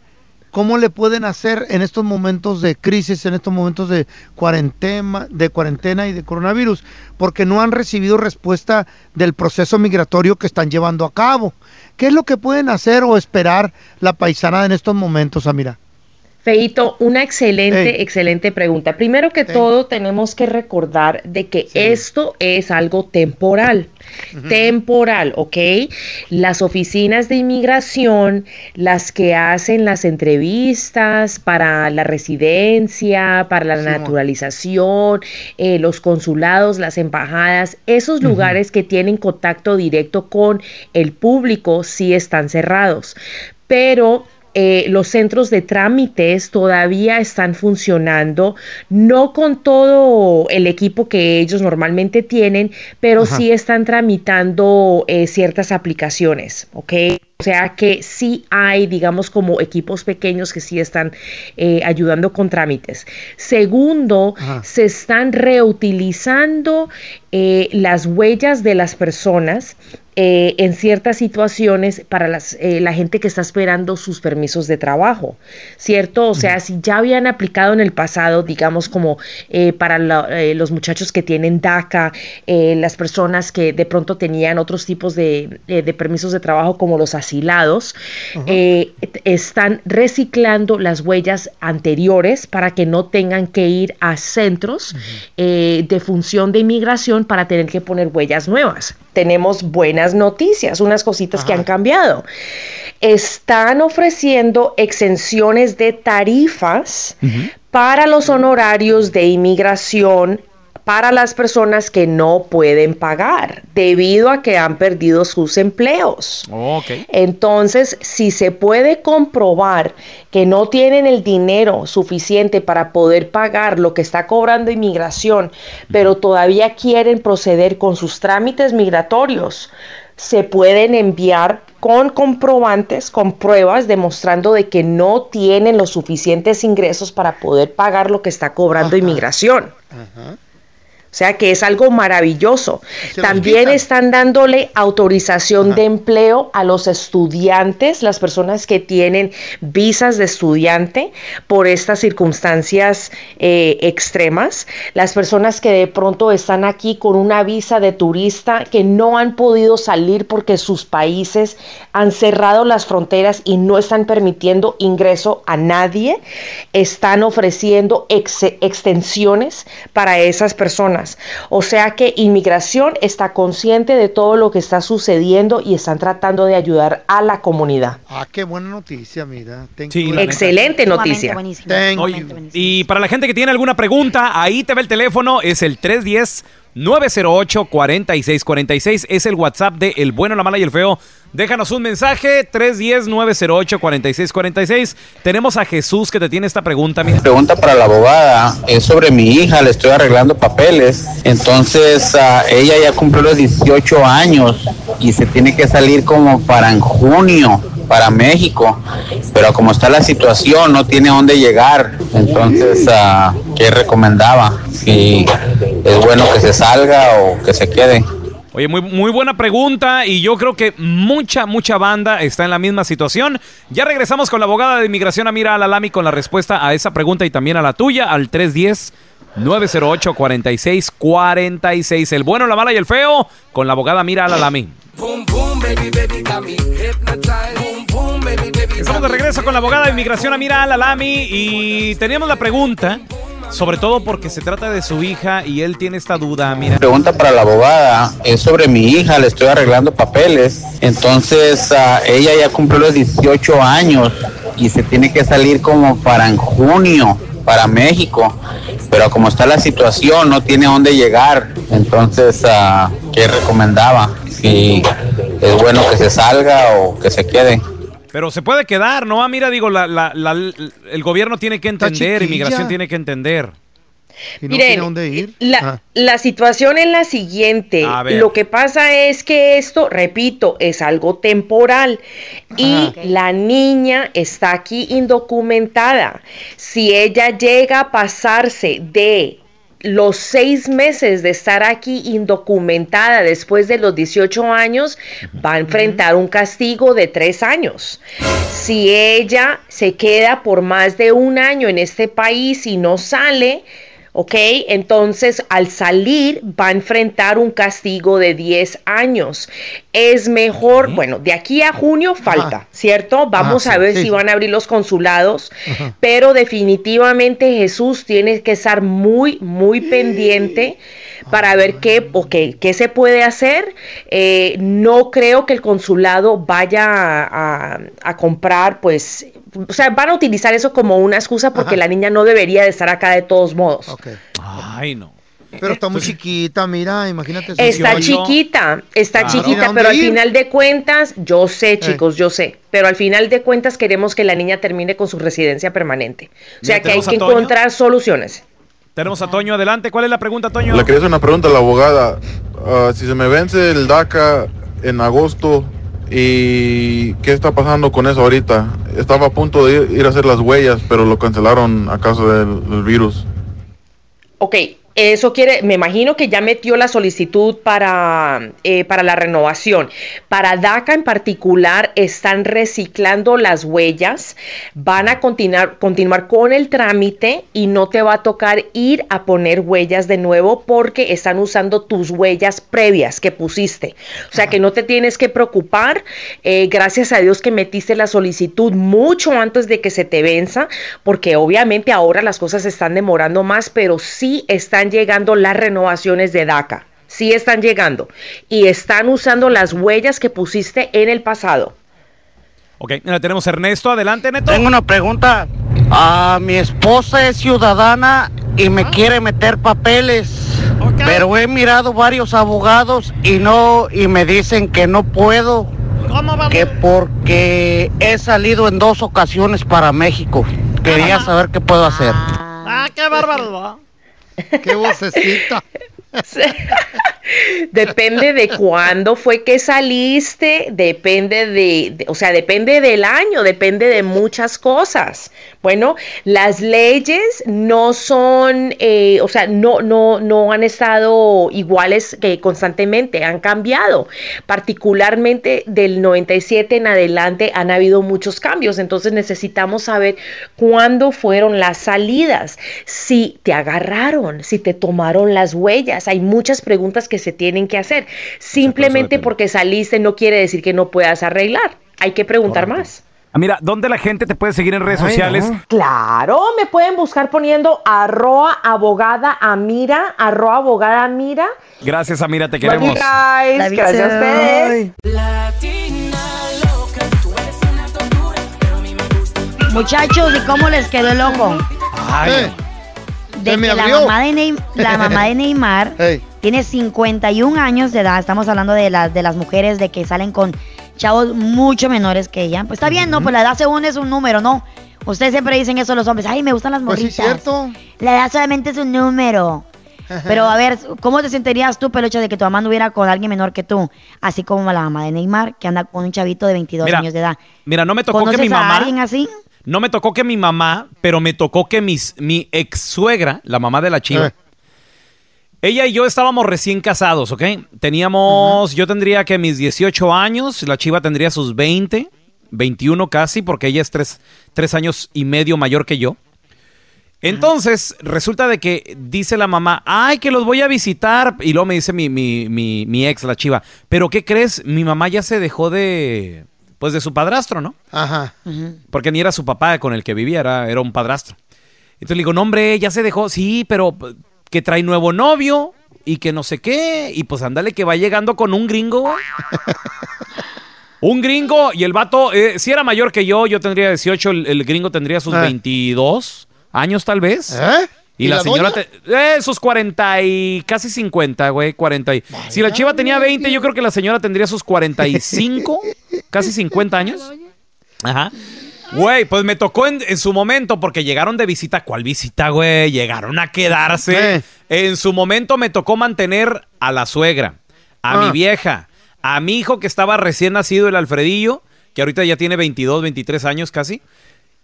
S3: cómo le pueden hacer en estos momentos de crisis, en estos momentos de cuarentena, de cuarentena y de coronavirus, porque no han recibido respuesta del proceso migratorio que están llevando a cabo. ¿Qué es lo que pueden hacer o esperar la paisana en estos momentos, Amira?
S28: Feito, una excelente, excelente pregunta. Primero que todo, tenemos que recordar de que esto es algo temporal. Temporal, ¿ok? Las oficinas de inmigración, las que hacen las entrevistas para la residencia, para la naturalización, eh, los consulados, las embajadas, esos lugares que tienen contacto directo con el público sí están cerrados. Pero eh, los centros de trámites todavía están funcionando, no con todo el equipo que ellos normalmente tienen, pero
S29: Ajá.
S28: sí están tramitando eh, ciertas aplicaciones, ¿ok? O sea que sí hay, digamos, como equipos pequeños que sí están eh, ayudando con trámites. Segundo,
S29: Ajá.
S28: se están reutilizando eh, las huellas de las personas eh, en ciertas situaciones para las, eh, la gente que está esperando sus permisos de trabajo, ¿cierto? O sea, si ya habían aplicado en el pasado, digamos como eh, para la- eh, los muchachos que tienen DACA, eh, las personas que de pronto tenían otros tipos de, eh, de permisos de trabajo como los asilados, eh, están reciclando las huellas anteriores para que no tengan que ir a centros de función de inmigración para tener que poner huellas nuevas. Tenemos buenas noticias, unas cositas que han cambiado. Están ofreciendo exenciones de tarifas para los honorarios de inmigración para las personas que no pueden pagar debido a que han perdido sus empleos.
S2: Ok.
S28: Entonces, si se puede comprobar que no tienen el dinero suficiente para poder pagar lo que está cobrando inmigración, pero todavía quieren proceder con sus trámites migratorios, se pueden enviar con comprobantes, con pruebas demostrando de que no tienen los suficientes ingresos para poder pagar lo que está cobrando inmigración. O sea que es algo maravilloso.
S29: Se
S28: También están dándole autorización de empleo a los estudiantes, las personas que tienen visas de estudiante por estas circunstancias eh, extremas, las personas que de pronto están aquí con una visa de turista que no han podido salir porque sus países han cerrado las fronteras y no están permitiendo ingreso a nadie, están ofreciendo ex- extensiones para esas personas. O sea que inmigración está consciente de todo lo que está sucediendo y están tratando de ayudar a la comunidad.
S3: Ah, qué buena noticia, mira.
S2: Sí.
S28: Excelente noticia.
S2: Oye,
S3: you.
S2: y para la gente que tiene alguna pregunta, ahí te ve el teléfono, es el 310 908 4646, es el WhatsApp de El Bueno, la Mala y el Feo. Déjanos un mensaje, 310 908 4646. Tenemos a Jesús que te tiene esta pregunta, mira.
S29: Pregunta para la abogada es sobre mi hija, le estoy arreglando papeles. Entonces, ah, ella ya cumplió los 18 años y se tiene que salir como para en junio para México. Pero como está la situación, no tiene dónde llegar. Entonces, ah, ¿qué recomendaba? Si es bueno que se salga o que se quede.
S2: Oye, muy, muy buena pregunta y yo creo que mucha, mucha banda está en la misma situación. Ya regresamos con la abogada de inmigración Amira Alalami con la respuesta a esa pregunta y también a la tuya al 310 908 4646. El bueno, la mala y el feo con la abogada Amira Alalami. Estamos de regreso con la abogada de inmigración Amira Alalami y teníamos la pregunta, sobre todo porque se trata de su hija y él tiene esta duda, mira.
S29: Pregunta para la abogada es sobre mi hija, le estoy arreglando papeles. Entonces, ah, ella ya cumplió los 18 años y se tiene que salir como para en junio para México. Pero como está la situación, no tiene dónde llegar. Entonces, ah, ¿qué recomendaba? Si es bueno que se salga o que se quede.
S2: Pero se puede quedar, ¿no? Ah, mira, digo, la- la- la- el gobierno tiene que entender, inmigración tiene que entender.
S3: ¿Y no
S28: Miren,
S3: tiene dónde ir?
S28: La,
S3: Ah.
S28: la situación es la siguiente. Lo que pasa es que esto, repito, es algo temporal y la niña está aquí indocumentada. Si ella llega a pasarse de los seis meses de estar aquí indocumentada después de los 18 años, va a enfrentar un castigo de tres años. Si ella se queda por más de un año en este país y no sale, ¿ok? Entonces, al salir va a enfrentar un castigo de 10 años. Es mejor, bueno, de aquí a junio falta, ¿cierto? Vamos
S30: Ah,
S28: a ver
S30: sí,
S28: si
S30: sí.
S28: van a abrir los consulados, pero definitivamente Jesús tiene que estar muy, muy pendiente para ver qué, ok, qué se puede hacer. Eh, no creo que el consulado vaya a, a- a comprar, pues, o sea, van a utilizar eso como una excusa porque la niña no debería de estar acá de todos modos.
S2: Ay, no.
S3: Pero está muy chiquita, mira, imagínate.
S28: Está
S3: 18.
S28: chiquita, está
S3: Claro. ¿Tiene
S28: chiquita, pero al
S3: ir?
S28: final de cuentas, yo sé, chicos, yo sé, pero al final de cuentas queremos que la niña termine con su residencia permanente. O sea que hay que
S2: Toño.
S28: encontrar soluciones.
S2: Tenemos a Toño adelante. ¿Cuál es la pregunta, Toño?
S30: Le quería hacer una pregunta a la abogada. Ah, si se me vence el DACA en agosto, ¿y qué está pasando con eso ahorita? Estaba a punto de ir, ir a hacer las huellas, pero lo cancelaron a causa del, del virus.
S28: Ok, eso quiere, me imagino que ya metió la solicitud para, eh, para la renovación. Para DACA en particular, están reciclando las huellas, van a continuar, continuar con el trámite y no te va a tocar ir a poner huellas de nuevo porque están usando tus huellas previas que pusiste. O sea que no te tienes que preocupar. eh, gracias a Dios que metiste la solicitud mucho antes de que se te venza, porque obviamente ahora las cosas están demorando más, pero sí están llegando las renovaciones de DACA. Sí están llegando. Y están usando las huellas que pusiste en el pasado.
S2: Ok, mira, tenemos a Ernesto. Adelante, Neto.
S31: Tengo una pregunta. Ah, mi esposa es ciudadana y me quiere meter papeles. Pero he mirado varios abogados y no y me dicen que no puedo. Que porque he salido en dos ocasiones para México. Quería saber qué puedo hacer.
S32: Ah, qué bárbaro.
S3: Qué vocecita.
S28: Depende de cuándo fue que saliste, depende de, o sea, depende del año, depende de muchas cosas. Bueno, las leyes no son, eh, o sea, no, no, no han estado iguales que constantemente, han cambiado. Particularmente del 97 en adelante han habido muchos cambios, entonces necesitamos saber cuándo fueron las salidas, si te agarraron, si te tomaron las huellas. Hay muchas preguntas que se tienen que hacer. Simplemente porque saliste no quiere decir que no puedas arreglar. Hay que preguntar más.
S2: Ah, Mira, ¿dónde la gente te puede seguir en redes
S28: Ay,
S2: sociales?
S28: no. Claro, me pueden buscar poniendo arroa abogada amira, arroa abogada amira.
S2: Gracias, Amira, te queremos.
S28: guys. Gracias a
S9: too.
S28: ustedes.
S9: Muchachos, ¿y cómo les quedó el ojo? De
S3: se me
S9: que la mamá de, Neym- la mamá de Neymar tiene 51 años de edad. Estamos hablando de las, de las mujeres de que salen con chavos mucho menores que ella. Pues está bien, ¿no? Pues la edad según es un número, ¿no? Ustedes siempre dicen eso los hombres. Ay, me gustan las
S3: Pues sí,
S9: morritas.
S3: cierto.
S9: La edad solamente es un número. Pero a ver, ¿cómo te sentirías tú, Peluche, de que tu mamá anduviera con alguien menor que tú? Así como la mamá de Neymar, que anda con un chavito de 22
S2: Mira,
S9: años de edad.
S2: Mira, no me tocó que
S9: ¿Conoces
S2: mi
S9: a
S2: mamá.
S9: alguien así?
S2: No me tocó que mi mamá, pero me tocó que mis, mi ex suegra, la mamá de la chiva,
S3: Eh.
S2: Ella y yo estábamos recién casados, ¿ok? Teníamos, yo tendría que mis 18 años, la chiva tendría sus 20, 21 casi, porque ella es tres, tres años y medio mayor que yo. Entonces, resulta de que dice la mamá, ay, que los voy a visitar. Y luego me dice mi, mi, mi, mi ex, la chiva, pero ¿qué crees? Mi mamá ya se dejó de, pues de su padrastro, ¿no?
S3: Ajá.
S2: Porque ni era su papá con el que vivía, era, era un padrastro. Entonces le digo, no, hombre, ya se dejó. Sí, pero que trae nuevo novio y que no sé qué. Y pues ándale, que va llegando con un gringo. un gringo y el vato, eh, si era mayor que yo, yo tendría 18, el, el gringo tendría sus
S3: Eh.
S2: 22 años tal vez.
S3: ¿Eh?
S2: Y, la, señora, te- eh, sus 40 y casi 50, güey, 40 y... Si la chiva tenía 20, yo creo que la señora tendría sus 45, casi 50 años. Ajá. Güey, pues me tocó en, en su momento porque llegaron de visita. ¿Cuál visita, güey? Llegaron a quedarse.
S3: Eh.
S2: En su momento me tocó mantener a la suegra, a
S3: Ah.
S2: mi vieja, a mi hijo que estaba recién nacido, el Alfredillo, que ahorita ya tiene 22, 23 años casi,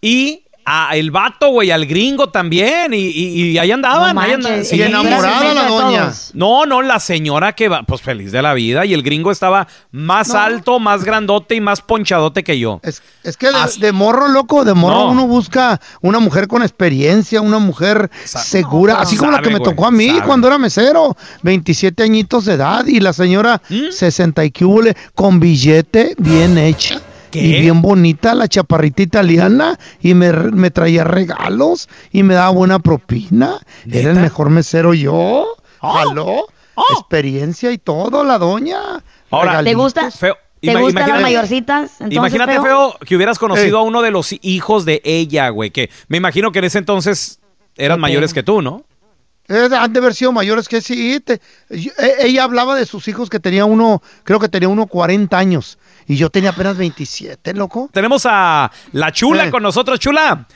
S2: y a el vato, güey, al gringo también. Y, y- y ahí andaban.
S3: No
S2: ahí andaban.
S3: y enamorada la doña.
S2: No, no, la señora que va, pues feliz de la vida. Y el gringo estaba más
S3: No.
S2: alto, más grandote y más ponchadote que yo.
S3: Es, es que de, de morro, loco, de morro
S2: No.
S3: uno busca una mujer con experiencia, una mujer segura, así como la que me
S2: güey,
S3: tocó a mí
S2: sabe.
S3: cuando era mesero, 27 añitos de edad y la señora
S2: ¿Mm?
S3: 60 y que hubole, con billete bien hecha. Y bien bonita, la chaparrita italiana, y me, me traía regalos, y me daba buena propina. Era el mejor mesero yo. ¿Aló? Experiencia y todo, la doña.
S2: Ahora,
S9: ¿Te gusta?
S2: Feo.
S9: ¿Te
S2: Ima-
S9: gustan las mayorcitas? Entonces,
S2: Imagínate,
S9: feo.
S2: feo, que hubieras conocido
S3: Eh.
S2: a uno de los hijos de ella, güey. Que me imagino que en ese entonces eran mayores que tú, ¿no?
S3: Eh, han de haber sido mayores que sí. te- yo- eh, ella hablaba de sus hijos que tenía uno, creo que tenía uno 40 años. Y yo tenía apenas 27, loco.
S2: Tenemos a la chula
S3: Eh.
S2: con nosotros, chula.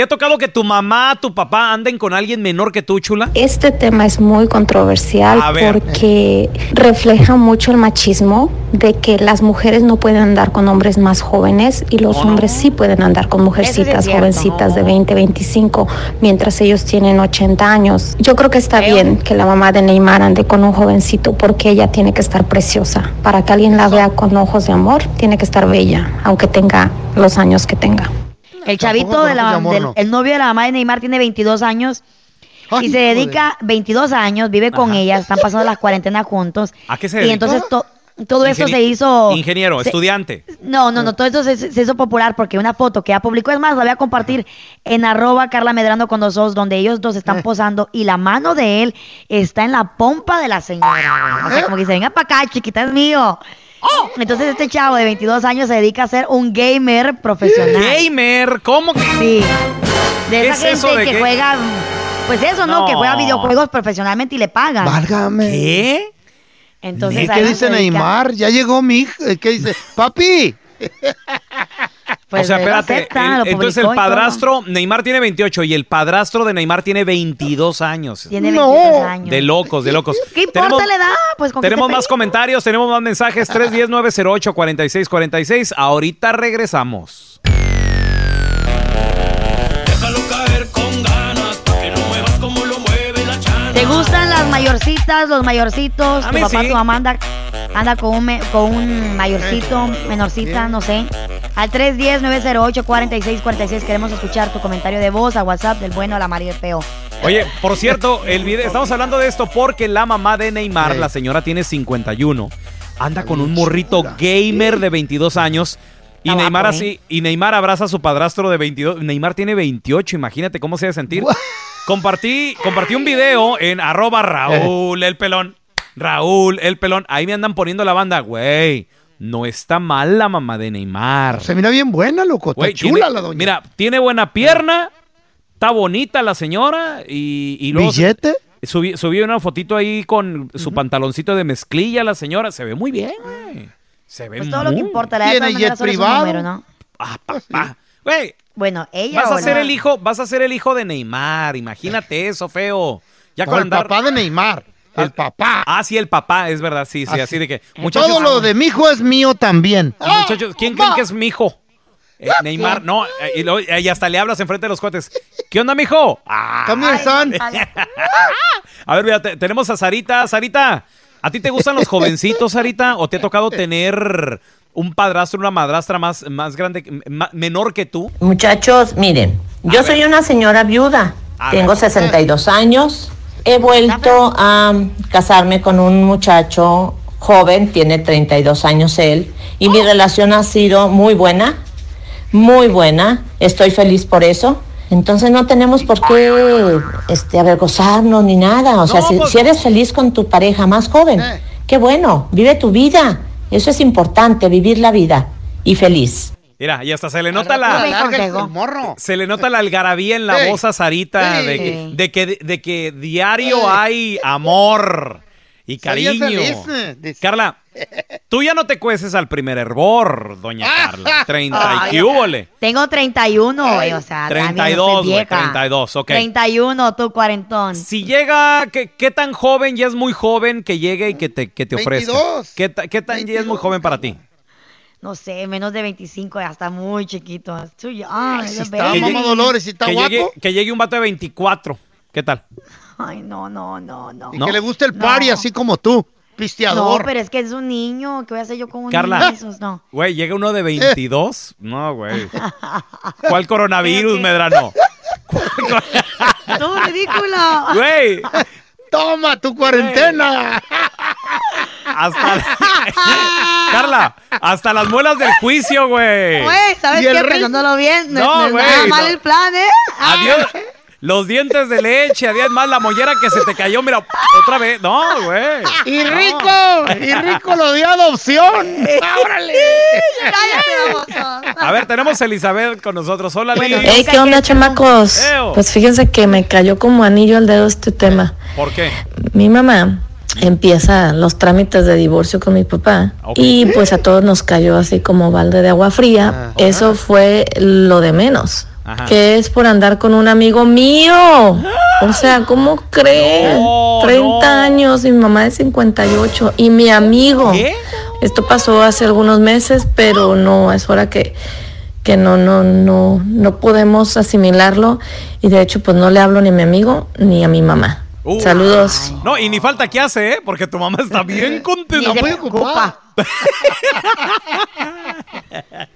S2: ¿Te ha tocado que tu mamá, tu papá anden con alguien menor que tú, chula?
S16: Este tema es muy controversial porque refleja mucho el machismo de que las mujeres no pueden andar con hombres más jóvenes y los hombres sí pueden andar con mujercitas
S9: cierto.
S16: jovencitas de 20, 25, mientras ellos tienen 80 años. Yo creo que está bien que la mamá de Neymar ande con un jovencito porque ella tiene que estar preciosa. Para que alguien la vea con ojos de amor, tiene que estar bella, aunque tenga los años que tenga.
S9: El chavito de la, del- el novio de la mamá de Neymar tiene 22 años y se dedica 22 años, vive con ella, están pasando las cuarentenas juntos.
S2: ¿A qué se
S9: Y
S2: dedica?
S9: entonces to- todo
S2: Ingenie-
S9: se hizo...
S2: Ingeniero,
S9: se-
S2: estudiante.
S9: No, no, no, todo eso se, se hizo popular porque una foto que ya publicó, es más, la voy a compartir en arroba Carla Medrano con los dos, donde ellos dos están posando y la mano de él está en la pompa de la señora. O sea, como que dice, venga para acá, chiquita, es mío. Entonces este chavo de 22 años se dedica a ser un gamer profesional.
S2: Gamer, ¿cómo que?
S9: Sí. De
S2: ¿Qué
S9: esa
S2: es
S9: gente
S2: eso de
S9: que juega, pues eso, ¿no? Que juega videojuegos profesionalmente y le pagan.
S3: Válgame.
S2: ¿Qué?
S9: Entonces,
S3: ¿Y
S9: a
S3: qué dice. Neymar? Ya llegó mi hija. ¿Qué dice? Papi.
S9: Pues
S2: o sea, espérate.
S9: acepta,
S2: el-
S9: lo
S2: entonces el padrastro, Neymar tiene 28 y el padrastro de Neymar tiene 22 años.
S9: Tiene 22 años.
S2: De locos, de locos.
S9: ¿Qué importa la edad? Pues con
S2: tenemos más comentarios, tenemos más mensajes. 310-908-4646. Ahorita regresamos.
S9: ¿Te gustan las mayorcitas, los mayorcitos?
S2: A
S9: Tu
S2: mí
S9: papá,
S2: sí.
S9: tu mamá anda, anda con, un, con un mayorcito, menorcita, no sé. Al 310-908-4646 queremos escuchar tu comentario de voz a WhatsApp del bueno a la María Peo.
S2: Oye, por cierto, el video, estamos hablando de esto porque la mamá de Neymar, la señora tiene 51, anda con un morrito gamer de 22 años. Y
S9: Está
S2: Neymar
S9: guapo,
S2: así, y Neymar abraza a su padrastro de 22. Neymar tiene 28, imagínate cómo se debe sentir. Compartí, compartí un video en arroba Raúl el pelón. Raúl el pelón. Ahí me andan poniendo la banda, güey. No está mal la mamá de Neymar.
S3: Se mira bien buena, loco. Está chula
S2: tiene-
S3: la doña.
S2: Mira, tiene buena pierna, está bonita la señora y, y luego
S3: ¿Billete?
S2: Subí, subí una fotito ahí con su pantaloncito de mezclilla la señora. Se ve muy bien, güey. Se ve
S9: Pues todo lo que
S2: muy-
S9: importa, la solo es un número, ¿no?
S2: Ah, papá. Güey,
S9: Bueno, ella
S2: vas a ser el hijo, vas a ser el hijo de Neymar. Imagínate eso, feo. Ya
S3: No,
S2: con
S3: el
S2: andar-
S3: papá de Neymar. El papá.
S2: Ah, sí, el papá, es verdad, sí, sí, así,
S3: Así.
S2: de que. Muchachos,
S3: Todo lo de mi hijo es mío también.
S2: Muchachos, ¿quién creen que es mi hijo? Eh, Neymar, no, eh, y, luego- y hasta le hablas enfrente de los cuates. ¿Qué onda, mijo? Ah.
S3: Come here, son.
S2: A ver, mira, te- tenemos a Sarita. Sarita, ¿a ti te gustan los jovencitos, Sarita? ¿O te ha tocado tener un padrastro, una madrastra más, más grande, menor que tú?
S33: Muchachos, miren, yo soy una señora viuda,
S2: A
S33: tengo
S2: ver.
S33: 62 años, he vuelto a casarme con un muchacho joven, tiene 32 años él, y mi relación ha sido muy buena, muy buena, estoy feliz por eso. Entonces no tenemos por qué este, avergonzarnos ni nada. O sea, si, si eres feliz con tu pareja más joven, qué bueno, vive tu vida. Eso es importante, vivir la vida y feliz.
S2: Mira, y hasta se le nota la... Se le nota la algarabía en la
S3: Ey.
S2: voz a Sarita
S3: Ey.
S2: de, que, de, que, de que diario hay amor y cariño.
S3: feliz, eh.
S2: Carla, tú ya no te cueces al primer hervor, doña Carla. 30 y qué húbole.
S9: Tengo 31, güey, o sea, también no soy
S2: 32, güey,
S9: vieja.
S2: 32, ok.
S9: 31, tú cuarentón.
S2: Si llega, ¿qué, qué tan joven? Ya es muy joven que llegue y que te, que te ofrezca.
S3: 22.
S2: ¿Qué, qué tan ya es muy joven para ti?
S34: No sé, menos de 25, hasta muy chiquito. Too young, it's a
S3: está
S34: baby.
S3: mamá Dolores, si está
S2: que
S3: guapo.
S2: llegue, que llegue un vato de 24. ¿Qué tal?
S34: Ay, no, no, no, no.
S3: Y
S2: ¿No?
S3: que le guste el party así como tú,
S34: No,
S3: pisteador.
S34: pero es que es un niño. ¿Qué voy a hacer yo con un
S2: Carla.
S34: niño de esos? No.
S2: Güey, llega uno de 22. No, güey. ¿Cuál coronavirus, Medrano?
S34: ¡No, ridículo!
S2: Güey,
S3: Toma tu cuarentena.
S2: hasta. Carla, hasta las muelas del juicio, güey.
S34: Güey, ¿sabes
S3: ¿Y el
S34: qué?
S3: rey?
S34: Pensándolo bien, no,
S2: No,
S34: no es nada mal el plan, ¿eh?
S2: Adiós. Los dientes de leche, adiós más la mollera que se te cayó, mira, otra vez. No, güey.
S3: Y
S2: No.
S3: rico, y rico lo dio adopción. ¡Órale!
S2: A ver, tenemos a Elizabeth con nosotros. Hola,
S34: Bueno,
S2: Liz.
S34: yo
S35: Hey,
S34: sé
S35: ¿qué onda, chamacos?
S2: Eo.
S35: Pues fíjense que me cayó como anillo al dedo este tema.
S2: ¿Por qué?
S35: Mi mamá empieza los trámites de divorcio con mi papá y pues a todos nos cayó así como balde de agua fría. Eso fue lo de menos.
S2: Ajá.
S35: Que es por andar con un amigo mío. O sea, ¿cómo creen?
S2: No,
S35: 30
S2: no.
S35: años, y mi mamá de 58 y mi amigo.
S2: ¿Qué?
S35: Esto pasó hace algunos meses, pero no, es hora que, que no, no, no, no podemos asimilarlo. Y de hecho, pues no le hablo ni a mi amigo ni a mi mamá.
S2: Uh.
S35: Saludos.
S2: No, y ni falta que hace, ¿eh? Porque tu mamá está bien contenta.
S3: Muy ocupada.